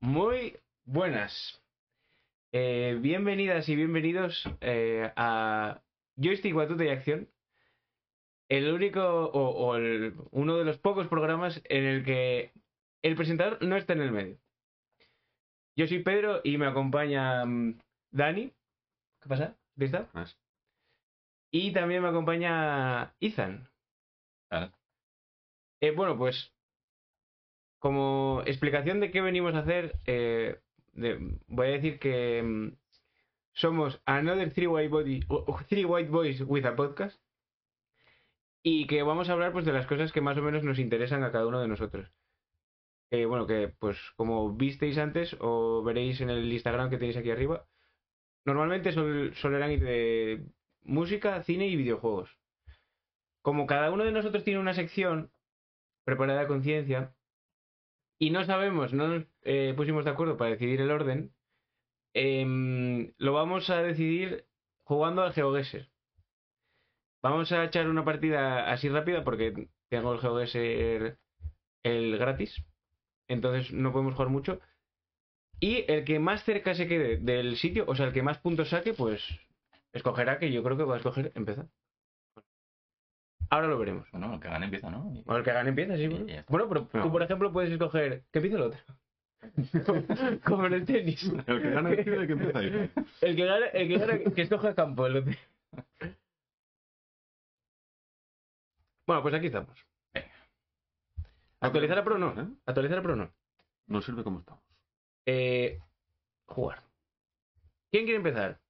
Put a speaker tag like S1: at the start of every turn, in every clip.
S1: Muy buenas. Eh, bienvenidas y bienvenidos eh, a Joystick Batuta y Acción. El único o, o el- uno de los pocos programas en el que el presentador no está en el medio. Yo soy Pedro y me acompaña mm, Dani. ¿Qué pasa? ¿Lista?
S2: Más.
S1: Y también me acompaña Ethan. Eh, bueno, pues como explicación de qué venimos a hacer, eh, voy a decir que mm, somos Another Three White, Body, White Boys with a Podcast y que vamos a hablar pues de las cosas que más o menos nos interesan a cada uno de nosotros. Bueno, que pues como visteis antes o veréis en el Instagram que tenéis aquí arriba, normalmente sol- solrán ir de música, cine y videojuegos. Como cada uno de nosotros tiene una sección preparada a conciencia y no sabemos, no nos eh, pusimos de acuerdo para decidir el orden, em, lo vamos a decidir jugando al GeoGuessr. Vamos a echar una partida así rápida porque tengo el GeoGuessr el gratis, entonces no podemos jugar mucho. Y el que más cerca se quede del sitio, o sea, el que más puntos saque, pues escogerá que yo creo que va a escoger empezar. Ahora lo veremos.
S2: Bueno, el que gane empieza, ¿no? Y-
S1: O el que gane empieza, sí. Bueno, bueno pero tú, por ejemplo, puedes escoger que empiece el otro. Como en el tenis.
S2: El que gana decide que empieza ahí.
S1: El que gane, el que, gane, que escoja campo. el otro. Bueno, pues aquí estamos.
S2: Venga.
S1: ¿Actualizar a Pro no?
S2: ¿Eh?
S1: ¿Actualizar a Pro no?
S2: No sirve como estamos.
S1: Eh, jugar. ¿Quién quiere empezar?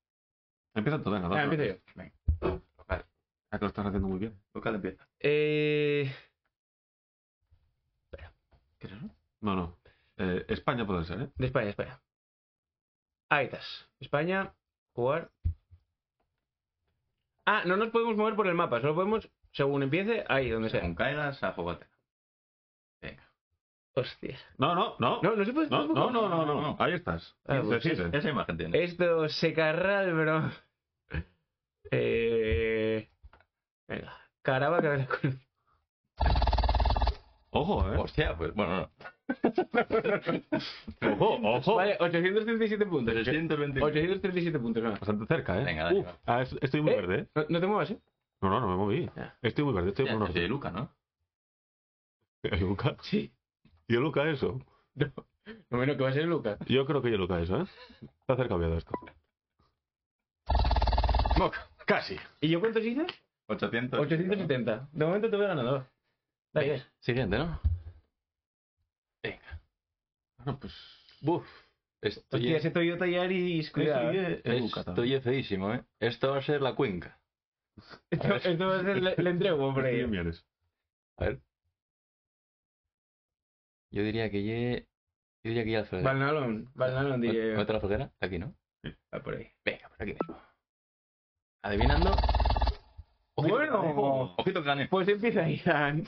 S2: Empieza tú, venga.
S1: Ah, empiezo yo.
S2: Venga. Ya que lo estás haciendo muy bien. Local empieza.
S1: Eh,
S2: ¿Qué es eso? No, no. Eh, España puede ser, ¿eh?
S1: de España, España. Ahí estás. España, jugar. Ah, no nos podemos mover por el mapa, solo podemos, según empiece, ahí, donde sea.
S2: Según caigas, a jugar. Venga.
S1: Hostia.
S2: No, no, no.
S1: No, no se puede.
S2: No, no, no, no, no, no. Ahí estás.
S1: Ah, pues.
S3: Esa imagen tiene.
S1: Esto se carral, bro. Eh... Venga. Caraba que con...
S2: Ojo, ¿eh?
S3: Hostia, pues bueno, no.
S2: Ojo, ojo.
S1: Vale, 837 puntos.
S3: 320.
S1: 837 puntos, no.
S2: Bastante cerca, ¿eh?
S3: Venga, dale,
S2: Uf,
S3: va.
S2: ah, es- estoy muy
S1: ¿Eh?
S2: verde, ¿eh?
S1: No, no te muevas, ¿eh?
S2: No, no, no me moví.
S1: Ya.
S2: Estoy muy verde, estoy
S3: Ya,
S2: por
S3: yo soy de Luca, ¿no?
S2: Luca.
S1: Sí.
S2: Yo Luca eso.
S1: No, no menos que va a ser Lucas.
S2: Yo creo que yo Luca eso, ¿eh? Está cerca cambiado esto. Casi.
S1: ¿Y yo cuántos hice?
S3: 800.
S1: 870. De momento te voy ganando. Dale.
S3: Venga, Siguiente, ¿no? Venga.
S2: Bueno, pues.
S3: Buf. Estoy,
S1: Hostia, ese Toyota Yaris, cuidado. ¿eh?
S2: Es
S3: estoy feísimo, ¿eh? Esto va a ser la cuenca.
S1: Esto, esto va a ser le, le entrego por ahí.
S2: Bien vienes.
S3: A ver. Yo diría que ye... Yo diría que ya Alfredo.
S1: Valnalón. Valnalón, diré.
S3: ¿Mete la foguera? Aquí, ¿no?
S1: Va por ahí.
S3: Venga, por aquí mismo. Adivinando. Ojito
S1: Bueno.
S3: que gane. Ojito que gane.
S1: Pues empieza Izan.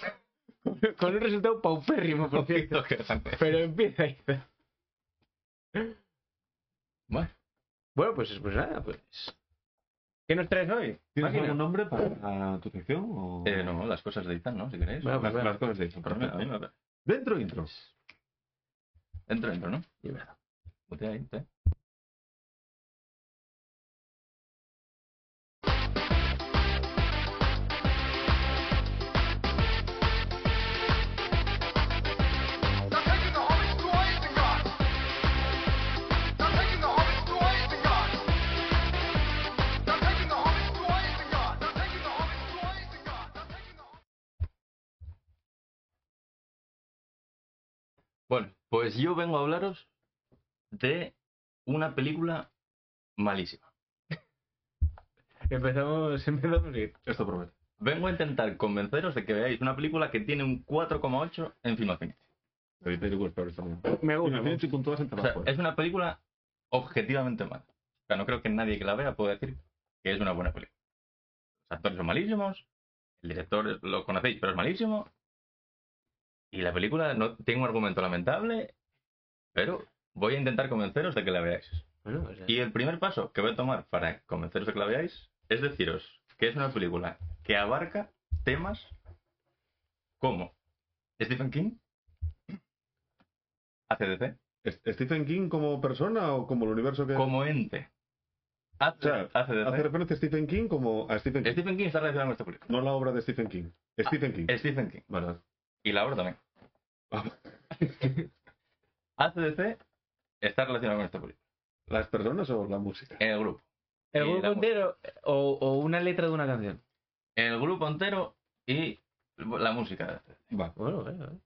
S1: Con un resultado paupérrimo, por cierto.
S3: Que.
S1: Pero empieza Izan.
S3: Bueno,
S1: Bueno, pues, pues nada, pues. ¿Qué nos traes hoy?
S2: ¿Tienes
S1: Máquina.
S2: algún nombre para tu sección? O...
S3: eh, no, las cosas de Izan, ¿no? Si queréis.
S1: Bueno, pues
S2: Las, las cosas de
S3: va-
S2: Dentro intro.
S3: Entro, entro, ¿no?
S1: Y verdad.
S3: Mutea ahí, mutea. Bueno, pues yo vengo a hablaros de una película malísima.
S1: Empezamos, empezamos bien.
S2: Esto promete.
S3: Vengo a intentar convenceros de que veáis una película que tiene un 4,8 en Film Affinity.
S2: Ahorita hay que peor también.
S1: Me gusta.
S3: O sea,
S2: trabajo.
S3: es una película objetivamente mala. O sea, no creo que nadie que la vea pueda decir que es una buena película. Los actores son malísimos, el director lo conocéis, pero es malísimo. Y la película no tiene un argumento lamentable, pero voy a intentar convenceros de que la veáis.
S1: Bueno, o sea,
S3: Y el primer paso que voy a tomar para convenceros de que la veáis es deciros que es una película que abarca temas como Stephen King, ACDC,
S2: ¿Es- ¿Stephen King como persona o como el universo que.?
S3: Como ente.
S2: O
S3: Hace,
S2: sea,
S3: hace de
S2: hace referencia a Stephen King como a Stephen King.
S3: Stephen King está relacionado con esta película.
S2: No la obra de Stephen King. Stephen King.
S3: Stephen King.
S2: Vale.
S3: Y la obra también. ACDC está relacionado con esta película.
S2: ¿Las personas o la música?
S3: El grupo.
S1: ¿El
S3: Y
S1: grupo entero o, o una letra de una canción?
S3: El grupo entero y la música.
S1: Bueno, vale, vale.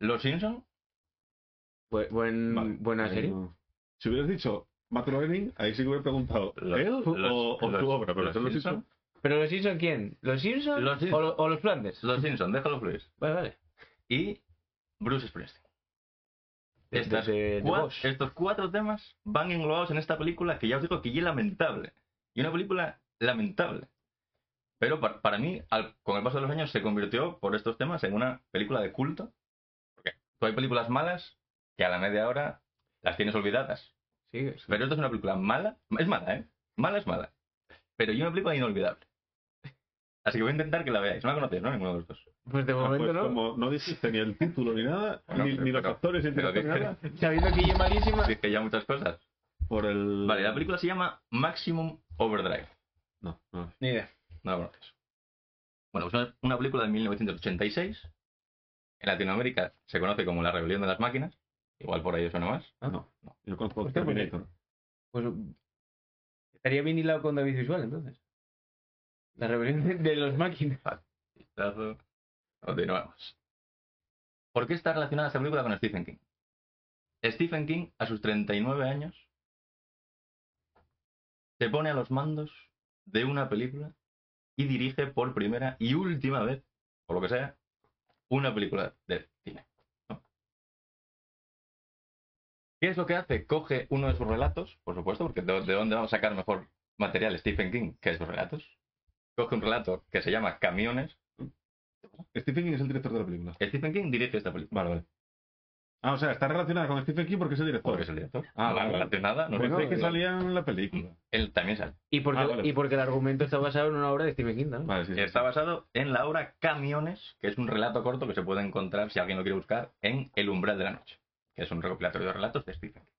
S3: Los Simpsons,
S1: Bu- buen,
S2: vale.
S1: buena serie.
S2: no. Si hubieras dicho Matt Groening, ahí sí que hubiera preguntado
S3: Los-
S2: ¿él o,
S3: los-
S2: o
S3: los-
S2: su obra? Pero
S3: los
S2: son los
S3: Simpson.
S2: Simpsons.
S1: ¿Pero los Simpsons quién? ¿Los Simpsons
S3: Los
S1: o,
S3: Simpson.
S1: lo- o los Flanders?
S3: Los Simpsons, déjalo fluir.
S1: Vale, vale.
S3: Y Bruce Springsteen.
S1: De-
S3: Estas
S1: de- de
S3: cua-
S1: Bosch.
S3: estos cuatro temas van englobados en esta película que ya os digo que ya es lamentable. Y una película lamentable. Pero para, para mí, al- con el paso de los años, se convirtió por estos temas en una película de culto. Porque tú hay películas malas que a la media hora las tienes olvidadas.
S1: Sí, sí.
S3: Pero esta es una película mala. Es mala, ¿eh? Mala es mala. Pero y una película inolvidable. Así que voy a intentar que la veáis. No la conocéis, ¿no? Ninguno de los dos.
S1: Pues de
S2: Ah,
S1: momento
S2: pues
S1: no.
S2: como no dijiste ni el título ni nada,
S3: Bueno,
S2: ni,
S3: pero-
S2: ni los
S3: pero-
S2: actores ni nada,
S1: Sabiendo que es malísima.
S3: Dije ya muchas cosas.
S2: por el...
S3: Vale, la película se llama Maximum Overdrive.
S2: No, no.
S1: Ni idea.
S3: No la conoces. Bueno, pues es una película de 1986. En Latinoamérica se conoce como La Rebelión de las Máquinas. Igual por ahí suena más.
S1: Ah.
S2: No, no. Yo conozco
S1: pues-
S2: Terminator.
S1: Pues estaría bien hilado con David Visual entonces. La rebelión de, los máquinas.
S3: Continuamos. ¿Por qué está relacionada esta película con Stephen King? Stephen King, a sus 39 años, se pone a los mandos de una película y dirige por primera y última vez, por lo que sea, una película de cine. ¿Qué es lo que hace? Coge uno de sus relatos, por supuesto, porque de, de dónde vamos a sacar mejor material Stephen King que sus relatos. Coge un relato que se llama Camiones.
S2: Stephen King es el director de la película.
S3: Stephen King dirige esta película.
S2: Vale, vale. Ah, o sea, está relacionada con Stephen King porque es el director.
S3: Porque es el director.
S2: Ah,
S3: no
S2: vale.
S3: relacionada. No
S2: Pensé
S3: sé
S2: que salía en la película.
S3: Él también sale.
S1: Y porque,
S2: Ah, vale.
S1: y porque el argumento está basado en una obra de Stephen King también.
S2: Vale, sí. sí.
S3: Está basado en la obra Camiones, que es un relato corto que se puede encontrar, si alguien lo quiere buscar, en El umbral de la noche, que es un recopilatorio de relatos de Stephen King.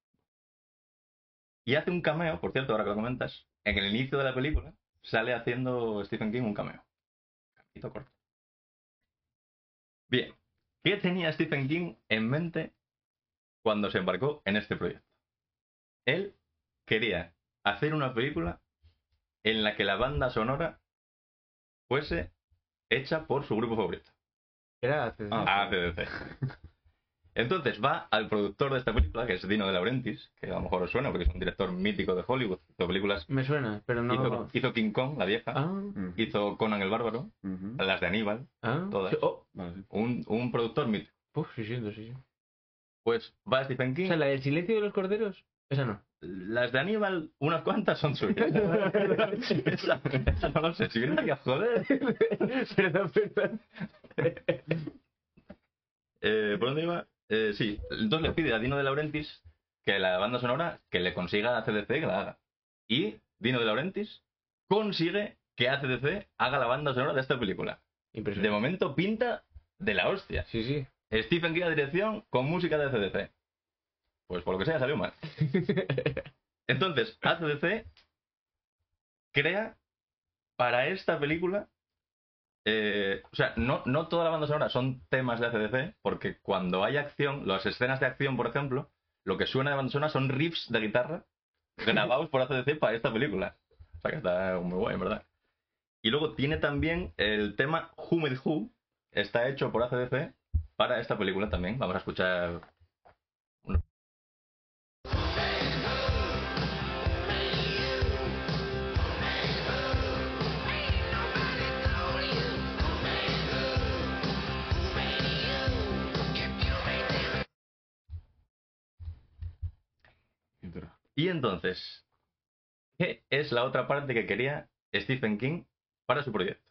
S3: Y hace un cameo, por cierto, ahora que lo comentas, en el inicio de la película sale haciendo Stephen King un cameo. Cameito corto. Bien, ¿qué tenía Stephen King en mente cuando se embarcó en este proyecto? Él quería hacer una película en la que la banda sonora fuese hecha por su grupo favorito,
S1: Era hace-
S2: Ah.
S3: ACDC. Entonces va al productor de esta película, que es Dino de Laurentiis, que a lo mejor os suena porque es un director mítico de Hollywood. Hizo películas,
S1: Me suena, pero no.
S3: hizo, hizo King Kong, la vieja,
S1: Ah,
S3: hizo Conan el Bárbaro, las de Aníbal,
S1: ah.
S3: Todas.
S1: Sí, oh,
S3: un productor mítico.
S1: uf, sí, sí, sí, sí.
S3: Pues va Stephen King.
S1: O sea, la del silencio de los corderos. Esa no.
S3: Las de Aníbal, unas cuantas son suyas. esa, esa no lo sé, si viene aquí a joder.
S1: perdón, perdón.
S3: Eh, ¿Por dónde iba? Eh, sí, entonces le pide a Dino de Laurentiis que la banda sonora, que le consiga a CDC que la haga. Y Dino de Laurentiis consigue que ACDC haga la banda sonora de esta película. De
S1: Impresionante.
S3: momento pinta de la hostia.
S1: Sí, sí.
S3: Stephen King a dirección con música de ACDC. Pues por lo que sea salió mal. Entonces, ACDC crea para esta película. Eh, o sea, no, no toda la banda sonora son temas de ACDC, porque cuando hay acción, las escenas de acción, por ejemplo, lo que suena de banda sonora son riffs de guitarra grabados por ACDC para esta película. O sea que está muy guay, en verdad. Y luego tiene también el tema Who Made Who, está hecho por ACDC para esta película también. Vamos a escuchar. Y entonces, ¿qué es la otra parte que quería Stephen King para su proyecto?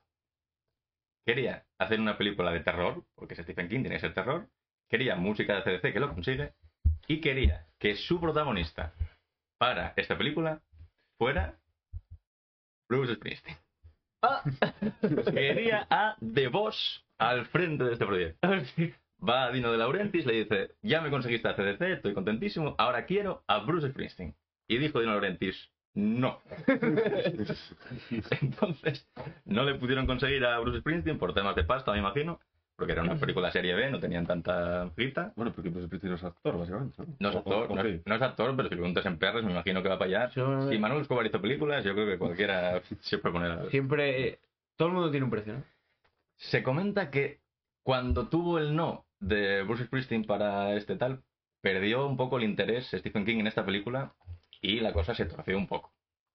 S3: Quería hacer una película de terror, porque Stephen King, tiene que ser terror. Quería música de CDC, que lo consigue. Y quería que su protagonista para esta película fuera Bruce Springsteen.
S1: Ah.
S3: Quería a The Boss al frente de este proyecto. va a Dino de Laurentiis, le dice, ya me conseguiste a CDC, estoy contentísimo, ahora quiero a Bruce Springsteen. Y dijo Dino de Laurentiis, no. Entonces, no le pudieron conseguir a Bruce Springsteen por temas de pasta, me imagino, porque era una película serie B, no tenían tanta guita.
S2: Bueno, porque Bruce Springsteen no es actor, básicamente.
S3: No es actor,
S2: o- o
S3: no,
S2: sí.
S3: es, no es actor, pero si le preguntas en perres, me imagino que va para allá.
S1: Yo-
S3: Si Manuel Escobar hizo películas, yo creo que cualquiera se puede poner a...
S1: Siempre. eh, Todo el mundo tiene un precio, ¿no?
S3: Se comenta que cuando tuvo el no de Bruce Springsteen para este tal, perdió un poco el interés Stephen King en esta película y la cosa se torció un poco.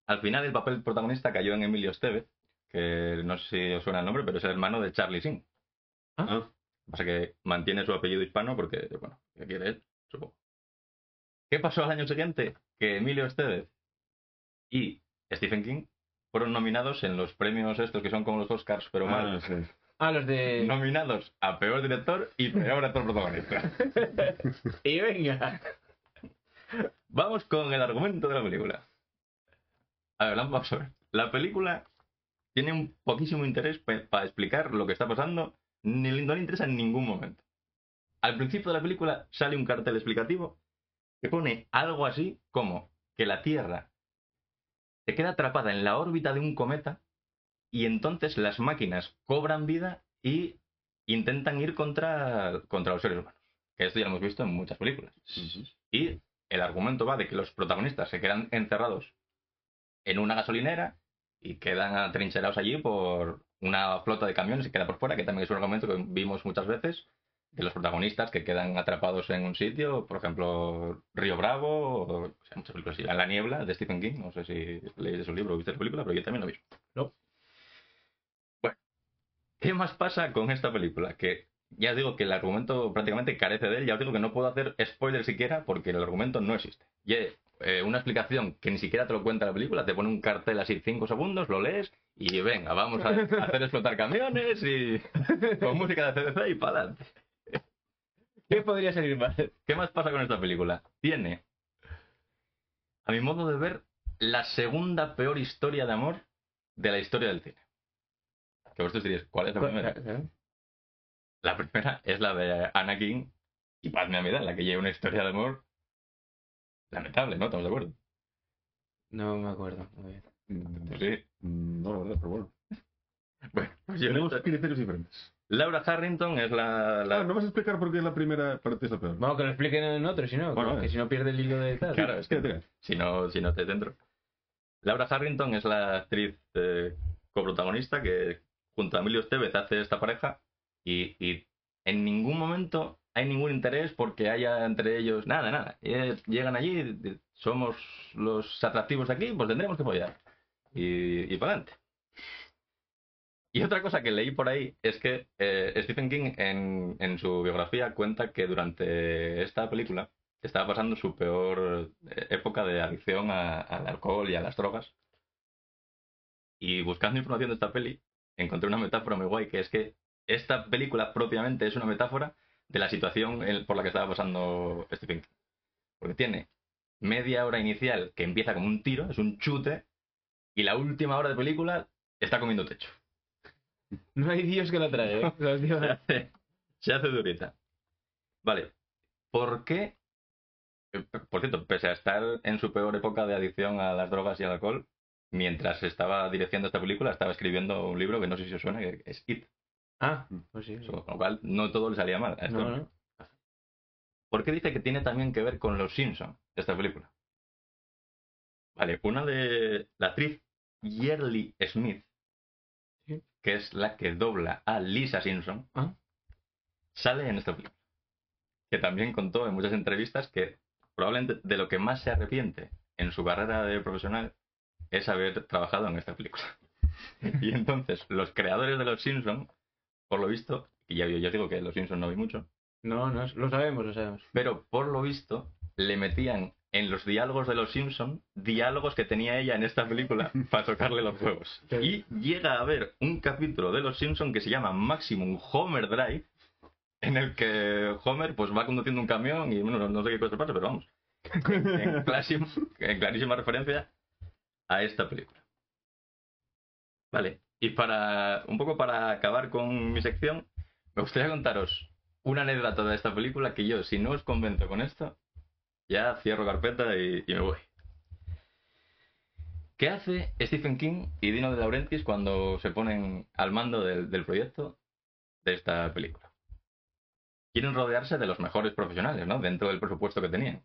S3: Al final el papel protagonista cayó en Emilio Estevez, que no sé si os suena el nombre, pero es el hermano de Charlie Singh.
S2: Ah,
S3: Pasa que mantiene su apellido hispano porque, bueno, ¿qué quiere él? Supongo. ¿Qué pasó al año siguiente? Que Emilio Estevez y Stephen King fueron nominados en los premios estos que son como los Oscars, pero
S2: ah,
S3: mal.
S2: sí.
S1: Ah, los de.
S3: Nominados a peor director y peor actor protagonista.
S1: Y venga.
S3: Vamos con el argumento de la película. A ver, vamos a ver. La película tiene un poquísimo interés para explicar lo que está pasando, ni no le interesa en ningún momento. Al principio de la película sale un cartel explicativo que pone algo así como que la Tierra se queda atrapada en la órbita de un cometa y entonces las máquinas cobran vida y intentan ir contra, contra los seres humanos. Que esto ya lo hemos visto en muchas películas. Y el argumento va de que los protagonistas se quedan encerrados en una gasolinera y quedan atrincherados allí por una flota de camiones y queda por fuera, que también es un argumento que vimos muchas veces de los protagonistas que quedan atrapados en un sitio, por ejemplo, Río Bravo, o, o sea, muchas películas La Niebla, de Stephen King, no sé si leéis de su libro o viste la película, pero yo también lo vi.
S1: No.
S3: ¿Qué más pasa con esta película? Que ya os digo que el argumento prácticamente carece de él, ya os digo que no puedo hacer spoiler siquiera porque el argumento no existe. Y eh, una explicación que ni siquiera te lo cuenta la película, te pone un cartel así 5 segundos, lo lees y venga, vamos a hacer explotar camiones y con música de CDC y para adelante.
S1: ¿Qué podría salir mal?
S3: ¿Qué más pasa con esta película? Tiene, a mi modo de ver, la segunda peor historia de amor de la historia del cine. Que vosotros diréis, ¿cuál es la primera? La primera es la de Anakin y Padme Amidala, la que lleva una historia de amor lamentable, ¿no? ¿Estamos de acuerdo?
S1: No me acuerdo. muy bien.
S3: Sí.
S2: mm, No, la verdad, pero bueno.
S3: Bueno, pues yo
S2: Tenemos
S3: no-
S2: criterios diferentes.
S3: Laura Harrington es la... la-
S2: Ah, ¿no vas a explicar por qué la primera parte es la peor?
S1: Vamos, que lo expliquen en otro, si no.
S2: Bueno,
S1: que
S2: eh.
S1: si no pierde el hilo de tal.
S3: Claro, es que si no, si no te dentro. Laura Harrington es la actriz eh, coprotagonista que junto a Emilio Estevez hace esta pareja y, en ningún momento hay ningún interés porque haya entre ellos nada, nada. Llegan allí, somos los atractivos de aquí, pues tendremos que apoyar. Y, y para adelante. Y otra cosa que leí por ahí es que eh, Stephen King en, su biografía cuenta que durante esta película estaba pasando su peor eh, época de adicción al alcohol y a las drogas. Y buscando información de esta peli, encontré una metáfora muy guay, que es que esta película propiamente es una metáfora de la situación en- por la que estaba pasando Stephen King. Porque tiene media hora inicial que empieza como un tiro, es un chute, y la última hora de película está comiendo techo.
S1: No hay Dios que la trague, ¿eh?
S3: Se hace, se hace durita. Vale. ¿Por qué? eh, Por cierto, pese a estar en su peor época de adicción a las drogas y al alcohol, mientras estaba dirigiendo esta película, estaba escribiendo un libro que no sé si os suena, que es It.
S1: Ah, pues sí.
S3: Con lo cual, no todo le salía mal. a este
S1: No.
S3: ¿Por qué dice que tiene también que ver con los Simpson esta película? Vale, una de la actriz Yearly Smith,
S1: Sí.
S3: que es la que dobla a Lisa Simpson,
S1: Ah.
S3: sale en esta película. Que también contó en muchas entrevistas que probablemente de lo que más se arrepiente en su carrera de profesional es haber trabajado en esta película. y entonces, los creadores de los Simpson, por lo visto, y ya yo digo que los Simpson no vi mucho,
S1: No, no, lo sabemos, lo sabemos.
S3: pero por lo visto le metían en los diálogos de los Simpson diálogos que tenía ella en esta película para tocarle los huevos. Y llega a haber un capítulo de los Simpson que se llama Maximum Homer Drive, en el que Homer pues va conduciendo un camión y bueno, no, no sé qué cosa pasa, pero vamos. En, clarísima, en clarísima referencia a esta película. Vale, y para un poco para acabar con mi sección, me gustaría contaros una anécdota de esta película que yo, si no os convenzo con esto, ya cierro carpeta y, me voy. ¿Qué hace Stephen King y Dino de Laurentiis cuando se ponen al mando del, del proyecto de esta película? Quieren rodearse de los mejores profesionales, ¿no? Dentro del presupuesto que tenían.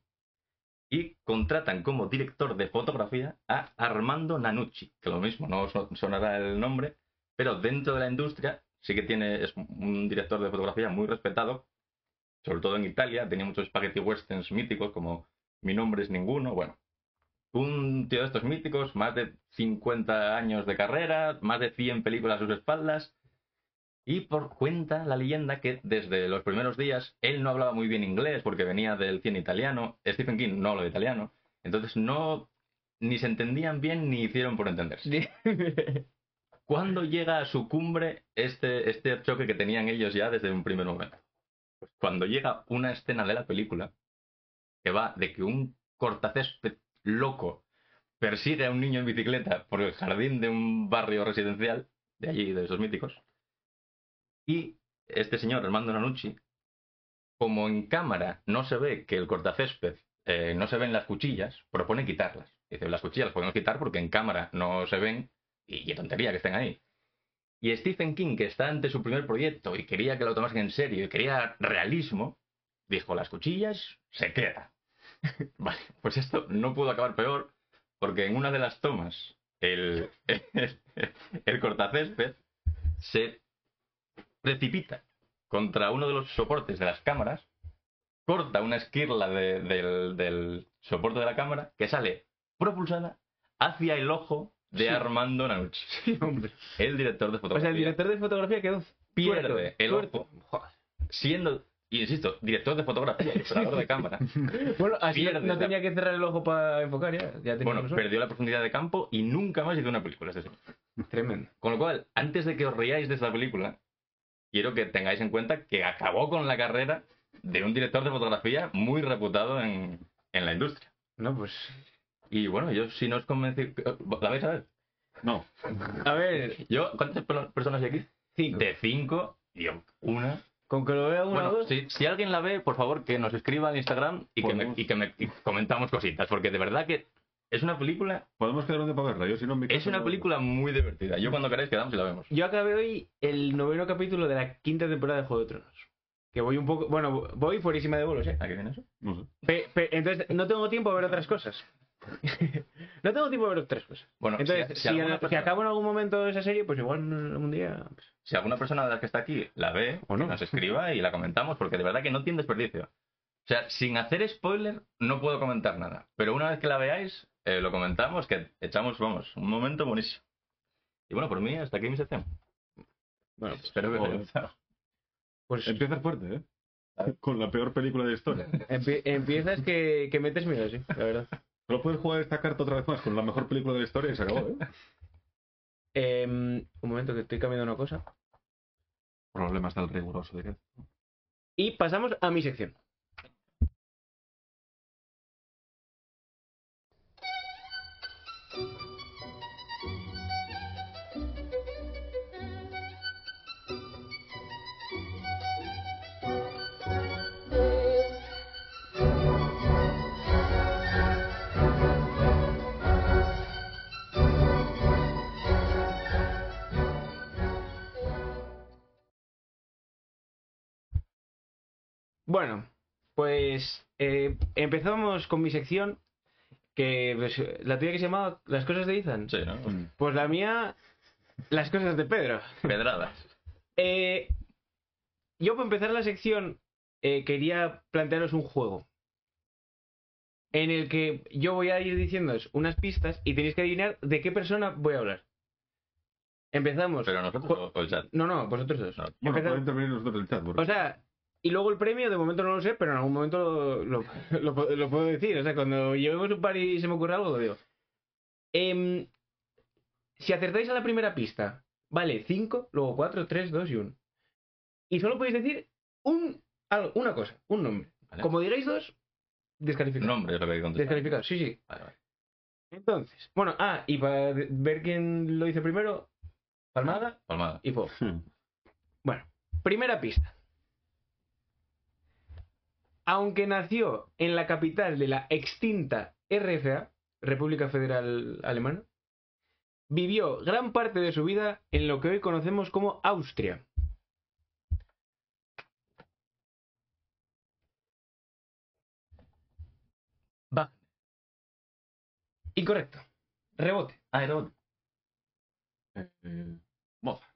S3: Y contratan como director de fotografía a Armando Nanucci, que lo mismo, no sonará el nombre, pero dentro de la industria sí que tiene, es un director de fotografía muy respetado, sobre todo en Italia, tenía muchos spaghetti westerns míticos como Mi nombre es ninguno, bueno. Un tío de estos míticos, más de 50 años de carrera, más de 100 películas a sus espaldas, y por cuenta la leyenda que desde los primeros días él no hablaba muy bien inglés porque venía del cine italiano, Stephen King no habla italiano, entonces no ni se entendían bien ni hicieron por entenderse. ¿Cuándo llega a su cumbre este, este choque que tenían ellos ya desde un primer momento? Pues cuando llega una escena de la película que va de que un cortacésped loco persigue a un niño en bicicleta por el jardín de un barrio residencial, de allí, de esos míticos, y este señor, Armando Nanucci, como en cámara no se ve que el cortacésped, eh, no se ven las cuchillas, propone quitarlas. Dice, las cuchillas las podemos quitar porque en cámara no se ven y qué tontería que estén ahí. Y Stephen King, que está ante su primer proyecto y quería que lo tomasen en serio y quería realismo, dijo, las cuchillas se queda. vale, pues esto no pudo acabar peor porque en una de las tomas el, el cortacésped se precipita contra uno de los soportes de las cámaras, corta una esquirla de- del, del soporte de la cámara que sale propulsada hacia el ojo de
S1: Sí.
S3: Armando Nanucci,
S1: Sí, hombre.
S3: el director de
S1: O
S3: fotografía.
S1: sea, el director de fotografía quedó
S3: Pierde
S1: tuerto,
S3: el
S1: tuerto.
S3: ojo. Siendo, insisto, director de fotografía y operador de cámara.
S1: Bueno, así
S3: Pierde
S1: no
S3: la-
S1: tenía que cerrar el ojo para enfocar ya. ya tenía
S3: Bueno, perdió la profundidad de campo y nunca más hizo una película. este.
S1: Tremendo.
S3: Con lo cual, antes de que os riáis de esta película, quiero que tengáis en cuenta que acabó con la carrera de un director de fotografía muy reputado en, en la industria.
S1: No, pues.
S3: Y bueno, yo si no os convencí... ¿La vais a ver?
S2: No.
S1: A ver,
S3: Yo, ¿cuántas pe- personas hay aquí?
S1: cinco.
S3: De cinco, yo una.
S1: Con que lo vea una o
S3: Bueno,
S1: dos.
S3: si, si alguien la ve, por favor, que nos escriba en Instagram y que, me,
S2: Podemos.
S3: y que me y comentamos cositas, porque de verdad que es una película,
S2: Podemos quedar donde para verla. Yo, si no, en mi
S3: es una
S2: no-
S3: película muy divertida. Yo cuando queráis quedamos y la vemos.
S1: Yo acabé hoy el noveno capítulo de la quinta temporada de Juego de Tronos. Que voy un poco. Bueno, voy fuerísima de bolos, ¿eh?
S3: ¿A qué viene eso?
S2: No sé.
S1: Pe- pe- entonces, no tengo tiempo a ver otras cosas. no tengo tiempo a ver otras cosas.
S3: Bueno,
S1: Entonces,
S3: si,
S1: si,
S3: si alguna
S1: si
S3: persona-
S1: acabo en algún momento esa serie, pues igual un día. pues,
S3: si alguna persona de las que está aquí la ve,
S1: O no.
S3: nos escriba y la comentamos, porque de verdad que no tiene desperdicio. O sea, sin hacer spoiler, no puedo comentar nada. Pero una vez que la veáis, eh, lo comentamos, que echamos, vamos, un momento buenísimo. Y bueno, por mí, hasta aquí mi sección.
S1: Bueno, pues,
S3: Espero que os haya
S1: pues
S2: Empiezas fuerte, ¿eh? Con la peor película de la historia.
S1: empie- empiezas que, que metes miedo, sí, la verdad.
S2: Solo puedes jugar esta carta otra vez más con la mejor película de la historia y se acabó, ¿eh?
S1: Em, un momento que estoy cambiando una cosa.
S2: Problemas del riguroso de que.
S1: Y pasamos a mi sección. Bueno, pues eh, empezamos con mi sección, que pues, la tuya que se llamaba Las cosas de Ethan.
S3: Sí, ¿no?
S1: Pues la mía, Las cosas de Pedro.
S3: Pedradas.
S1: Eh, yo para empezar la sección eh, quería plantearos un juego en el que yo voy a ir diciéndoos unas pistas y tenéis que adivinar de qué persona voy a hablar. Empezamos.
S3: Pero nosotros o, el chat.
S1: No, no, vosotros dos.
S3: No.
S2: Bueno,
S1: Empezamos-
S2: pueden intervenir nosotros el chat. porque-
S1: O sea, y luego el premio, de momento no lo sé, pero en algún momento lo, lo, lo puedo- lo puedo decir. O sea, cuando llevemos un par y se me ocurre algo, lo digo. Em, si acertáis a la primera pista, vale 5, luego 4, 3, 2 y 1. Y solo podéis decir un, algo, una cosa, un nombre.
S3: Vale.
S1: Como digáis dos, descalificado.
S3: Nombre es lo que hay que contestar.
S1: Descalificado, sí, sí.
S3: Vale, vale.
S1: Entonces, bueno, ah, y para ver quién lo dice primero, Palmada
S3: Palmada.
S1: y Fuego.
S2: Hmm.
S1: Bueno, primera pista. Aunque nació en la capital de la extinta RFA, República Federal Alemana, vivió gran parte de su vida en lo que hoy conocemos como Austria.
S3: Va.
S1: Incorrecto. Rebote.
S3: Ah, era otro.
S2: Eh, Mozart.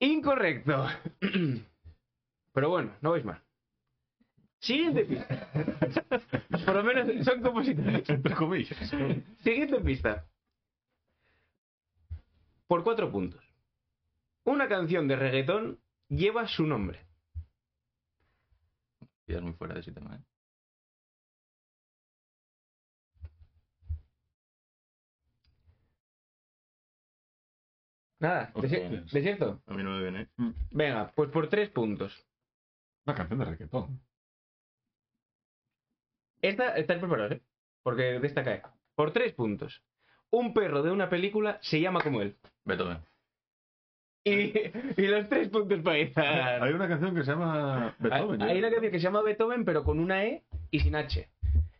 S1: Incorrecto. Pero bueno, no vais mal. Siguiente pista. Por lo menos son compositores.
S2: Entre comillas.
S1: Siguiente pista. Por cuatro puntos. Una canción de reggaetón lleva su nombre.
S3: Es muy fuera de ese tema, ¿eh?
S1: Nada, desierto.
S3: A mí no me viene.
S1: Venga, pues por tres puntos.
S2: Una canción de reggaetón.
S1: Esta, estáis preparados, ¿eh? Porque de esta cae. Por tres puntos. Un perro de una película se llama como él.
S3: Beethoven.
S1: Y, y los tres puntos para esa.
S2: Hay una canción que se llama Beethoven.
S1: Hay, hay una canción que se llama Beethoven, pero con una E y sin H.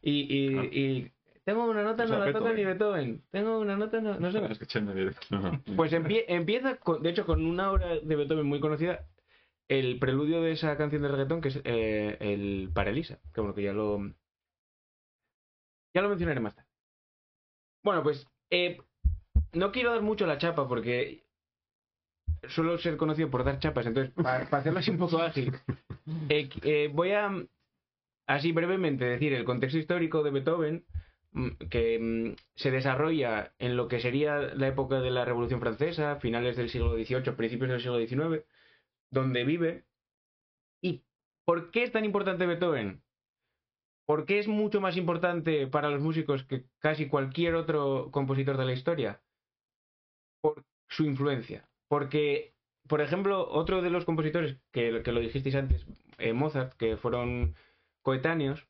S1: Y, y,
S2: Ah.
S1: y tengo una nota,
S2: O sea,
S1: no la toca
S2: Beethoven.
S1: ni Beethoven. Tengo una nota, no, no sé.
S2: Escuché en medio. No, no.
S1: Pues empie- empieza, con- de hecho, con una obra de Beethoven muy conocida, el preludio de esa canción de reggaetón, que es eh, el Para Elisa, que bueno, que ya lo... Ya lo mencionaré más tarde. Bueno, pues eh, no quiero dar mucho la chapa porque suelo ser conocido por dar chapas, entonces para, hacerlo así un poco ágil, eh, eh, voy a así brevemente decir el contexto histórico de Beethoven, mm, que mm, se desarrolla en lo que sería la época de la Revolución Francesa, finales del siglo XVIII, principios del siglo XIX, donde vive. ¿Y por qué es tan importante Beethoven? ¿Por qué es mucho más importante para los músicos que casi cualquier otro compositor de la historia? Por su influencia. Porque, por ejemplo, otro de los compositores que, que lo dijisteis antes, eh, Mozart, que fueron coetáneos,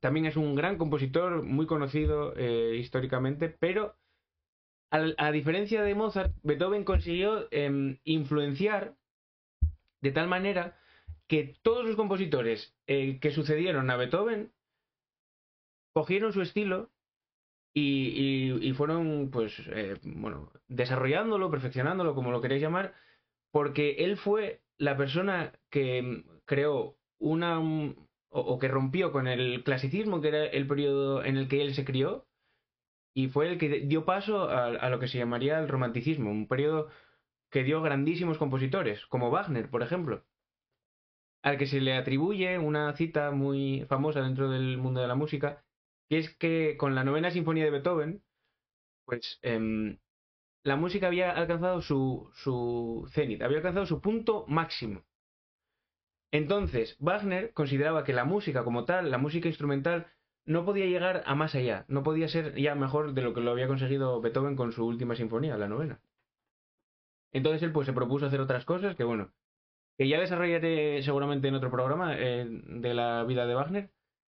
S1: también es un gran compositor, muy conocido eh, históricamente, pero a, diferencia de Mozart, Beethoven consiguió em, influenciar de tal manera que todos los compositores eh, que sucedieron a Beethoven cogieron su estilo y, fueron, pues, eh, bueno, desarrollándolo, perfeccionándolo, como lo queréis llamar, porque él fue la persona que mm, creó una mm, o, o que rompió con el clasicismo, que era el periodo en el que él se crió, y fue el que dio paso a, a lo que se llamaría el romanticismo, un periodo que dio grandísimos compositores, como Wagner, por ejemplo, al que se le atribuye una cita muy famosa dentro del mundo de la música, que es que con la novena sinfonía de Beethoven, pues em, la música había alcanzado su, su cenit, había alcanzado su punto máximo. Entonces, Wagner consideraba que la música como tal, la música instrumental, no podía llegar a más allá, no podía ser ya mejor de lo que lo había conseguido Beethoven con su última sinfonía, la novena. Entonces él pues se propuso hacer otras cosas que bueno, que ya desarrollaré seguramente en otro programa eh, de la vida de Wagner.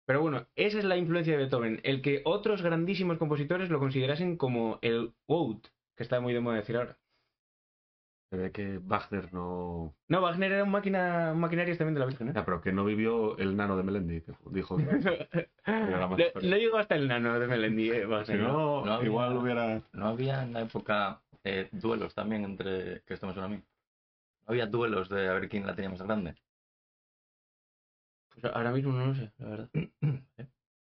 S1: Pero bueno, esa es la influencia de Beethoven, el que otros grandísimos compositores lo considerasen como el GOAT, que está muy de moda decir ahora.
S2: Se ve que Wagner no.
S1: No, Wagner era un máquina, un maquinario también de la Virgen, ¿eh?
S2: Ah, pero que no vivió el nano de Melendi. que Dijo que. Era más
S1: no, llegó hasta el nano de Melendi, eh,
S2: Si
S1: Wagner.
S2: no,
S3: no había-
S2: igual hubiera.
S3: ¿No había en la época eh, duelos también entre. que esto me suena a mí? ¿No había duelos de a ver quién la tenía más grande?
S1: Pues ahora mismo no lo sé, la verdad.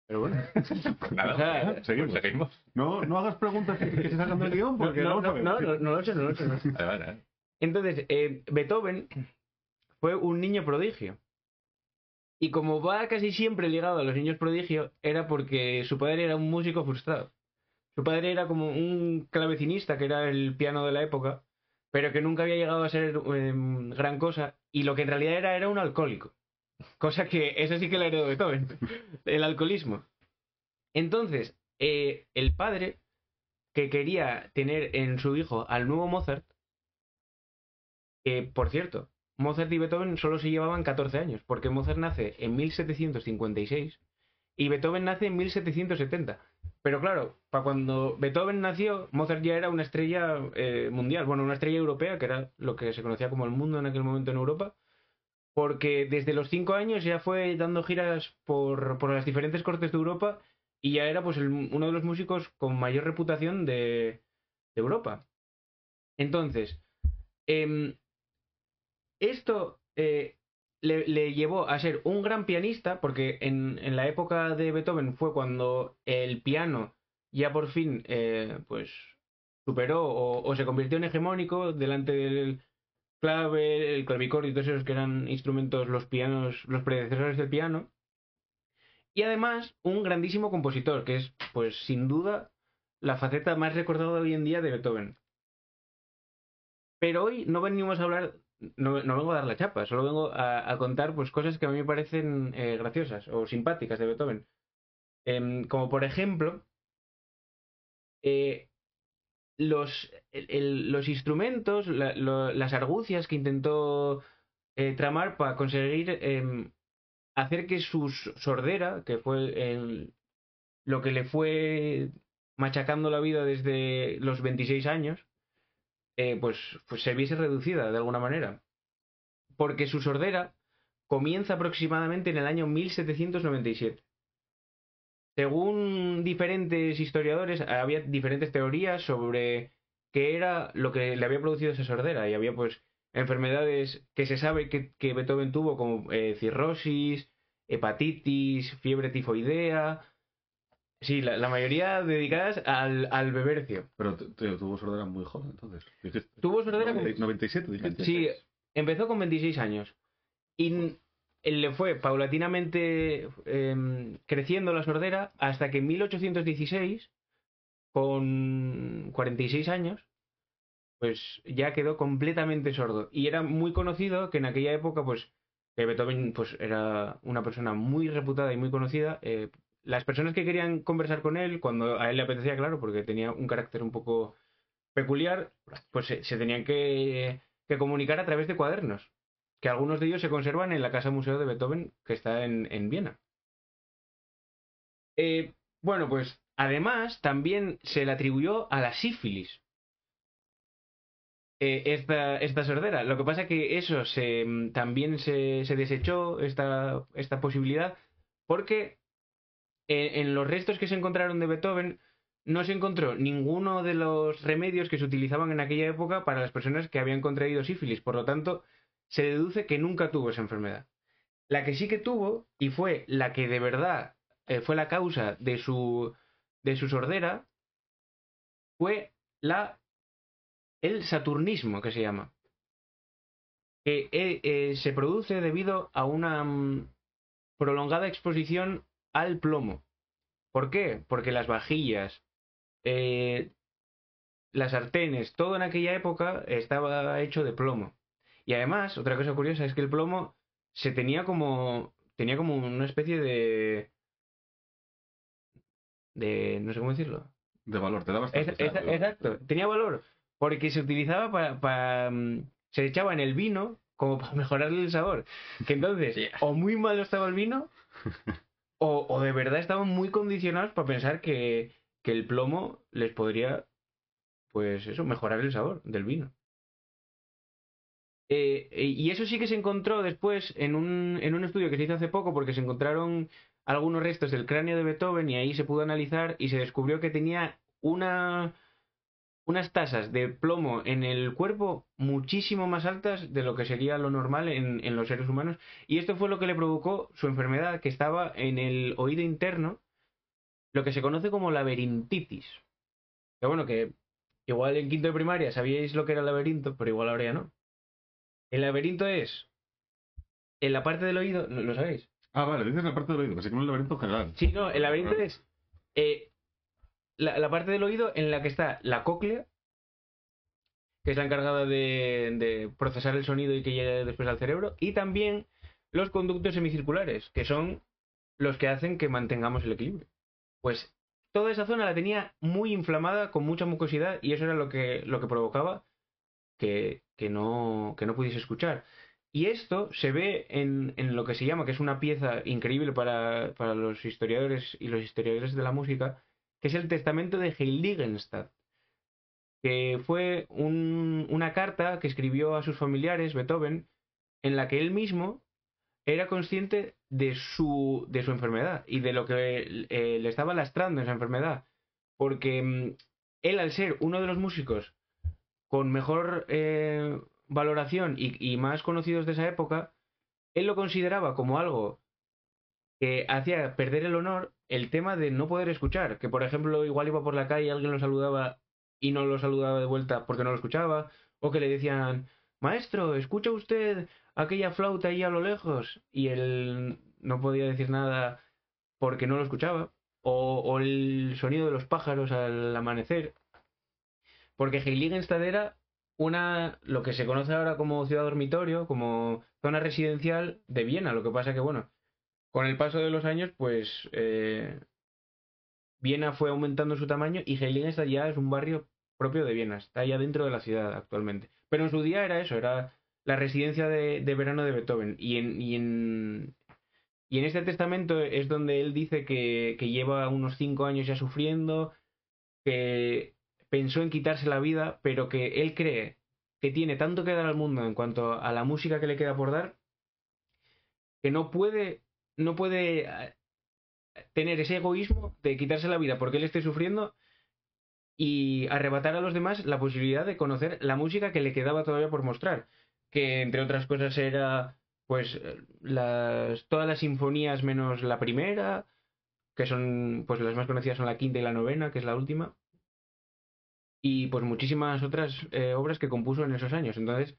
S1: Pero bueno.
S3: Pues nada,
S1: O sea,
S3: pues
S2: seguimos.
S3: seguimos.
S2: No, no hagas preguntas que, que se sacan del guion porque
S1: no,
S2: no,
S1: no, no, no, no lo sé, no lo sé. no lo sé.
S3: Vale, vale, vale.
S1: Entonces, eh, Beethoven fue un niño prodigio. Y como va casi siempre ligado a los niños prodigio, era porque su padre era un músico frustrado. Su padre era como un clavecinista, que era el piano de la época, pero que nunca había llegado a ser em, gran cosa. Y lo que en realidad era, era un alcohólico. Cosa que, eso sí que la heredó Beethoven, el alcoholismo. Entonces, eh, el padre, que quería tener en su hijo al nuevo Mozart, que, por cierto, Mozart y Beethoven solo se llevaban 14 años, porque Mozart nace en 1756 y Beethoven nace en 1770. Pero claro, para cuando Beethoven nació, Mozart ya era una estrella eh, mundial, bueno, una estrella europea, que era lo que se conocía como el mundo en aquel momento en Europa. porque desde los cinco años ya fue dando giras por, por las diferentes cortes de Europa y ya era pues uno de los músicos con mayor reputación de, de Europa. Entonces, em, esto eh, le, le llevó a ser un gran pianista, porque en, en la época de Beethoven fue cuando el piano ya por fin eh, pues superó o, o se convirtió en hegemónico delante del clave, el clavicordio y todos esos que eran instrumentos, los pianos, los predecesores del piano. Y además, un grandísimo compositor, que es, pues, sin duda, la faceta más recordada hoy en día de Beethoven. Pero hoy no venimos a hablar, no, no vengo a dar la chapa, solo vengo a, contar pues cosas que a mí me parecen eh, graciosas o simpáticas de Beethoven. Em, como por ejemplo, eh, los, los instrumentos, las argucias que intentó eh, tramar para conseguir em, hacer que su sordera, que fue lo que le fue machacando la vida desde los 26 años, eh, pues, pues se viese reducida de alguna manera. Porque su sordera comienza aproximadamente en el año 1797. Según diferentes historiadores, había diferentes teorías sobre qué era lo que le había producido esa sordera. Y había pues enfermedades que se sabe que, que Beethoven tuvo, como eh, cirrosis, hepatitis, fiebre tifoidea. Sí, la, la mayoría dedicadas al, al bebercio.
S2: Pero t- t- tuvo sordera muy joven, entonces.
S1: Tuvo sordera con-
S2: 97, dijiste.
S1: Sí, empezó con 26 años. Y le fue paulatinamente em, creciendo la sordera hasta que en 1816, con 46 años, pues ya quedó completamente sordo. Y era muy conocido que en aquella época, pues, que Beethoven pues, era una persona muy reputada y muy conocida. eh, las personas que querían conversar con él, cuando a él le apetecía, claro, porque tenía un carácter un poco peculiar, pues se, tenían que, que comunicar a través de cuadernos, que algunos de ellos se conservan en la Casa Museo de Beethoven, que está en, en Viena. Eh, bueno, pues además también se le atribuyó a la sífilis eh, esta, esta sordera. Lo que pasa es que eso se, también se, se desechó, esta, esta posibilidad, porque eh, en los restos que se encontraron de Beethoven no se encontró ninguno de los remedios que se utilizaban en aquella época para las personas que habían contraído sífilis. Por lo tanto, se deduce que nunca tuvo esa enfermedad. La que sí que tuvo, y fue la que de verdad eh, fue la causa de su, de su sordera, fue la, el saturnismo, que se llama. Que eh, se produce debido a una mm, prolongada exposición al plomo. ¿Por qué? Porque las vajillas, eh, las sartenes, todo en aquella época estaba hecho de plomo. Y además, otra cosa curiosa es que el plomo se tenía como tenía como una especie de de no sé cómo decirlo.
S2: De valor, te da bastante.
S1: Exacto, tenía valor porque se utilizaba para, para, mm, se echaba en el vino como para mejorarle el sabor. Que entonces, o muy malo estaba el vino, o, de verdad estaban muy condicionados para pensar que, que el plomo les podría, pues eso, mejorar el sabor del vino. Eh, y eso sí que se encontró después en un, en un estudio que se hizo hace poco porque se encontraron algunos restos del cráneo de Beethoven y ahí se pudo analizar y se descubrió que tenía una, unas tasas de plomo en el cuerpo muchísimo más altas de lo que sería lo normal en, en los seres humanos. Y esto fue lo que le provocó su enfermedad, que estaba en el oído interno, lo que se conoce como laberintitis. Que bueno, que igual en quinto de primaria sabíais lo que era el laberinto, pero igual ahora ya no. El laberinto es en la parte del oído, ¿lo lo sabéis?
S2: Ah, vale, dices la parte del oído, pensé que era un laberinto general.
S1: Sí, no, el laberinto es eh, la, parte del oído en la que está la cóclea, que es la encargada de, de procesar el sonido y que llegue después al cerebro, y también los conductos semicirculares, que son los que hacen que mantengamos el equilibrio. Pues toda esa zona la tenía muy inflamada, con mucha mucosidad, y eso era lo que, lo que provocaba que, que, no, que no pudiese escuchar. Y esto se ve en, en lo que se llama, que es una pieza increíble para, para los historiadores y los historiadores de la música, que es el testamento de Heiligenstadt, que fue un- una carta que escribió a sus familiares, Beethoven, en la que él mismo era consciente de su, de su enfermedad y de lo que eh, le estaba lastrando esa enfermedad. Porque mm, él, al ser uno de los músicos con mejor eh, valoración y, y más conocidos de esa época, él lo consideraba como algo que hacía perder el honor el tema de no poder escuchar. Que, por ejemplo, igual iba por la calle y alguien lo saludaba y no lo saludaba de vuelta porque no lo escuchaba. O que le decían, maestro, ¿escucha usted aquella flauta ahí a lo lejos? Y él no podía decir nada porque no lo escuchaba. O, o el sonido de los pájaros al amanecer. Porque Heiligenstadt era una, lo que se conoce ahora como ciudad dormitorio, como zona residencial de Viena. Lo que pasa que, bueno, con el paso de los años, pues eh, Viena fue aumentando su tamaño y Heiligenstadt ya es un barrio propio de Viena, está ya dentro de la ciudad actualmente. Pero en su día era eso, era la residencia de, verano de Beethoven. Y en, y, en, y en este testamento es donde él dice que lleva unos cinco años ya sufriendo, que pensó en quitarse la vida, pero que él cree que tiene tanto que dar al mundo en cuanto a la música que le queda por dar, que no puede, no puede eh, tener ese egoísmo de quitarse la vida porque él esté sufriendo y arrebatar a los demás la posibilidad de conocer la música que le quedaba todavía por mostrar, que entre otras cosas era pues las todas las sinfonías menos la primera, que son pues las más conocidas son la quinta y la novena, que es la última, y pues muchísimas otras eh, obras que compuso en esos años. Entonces,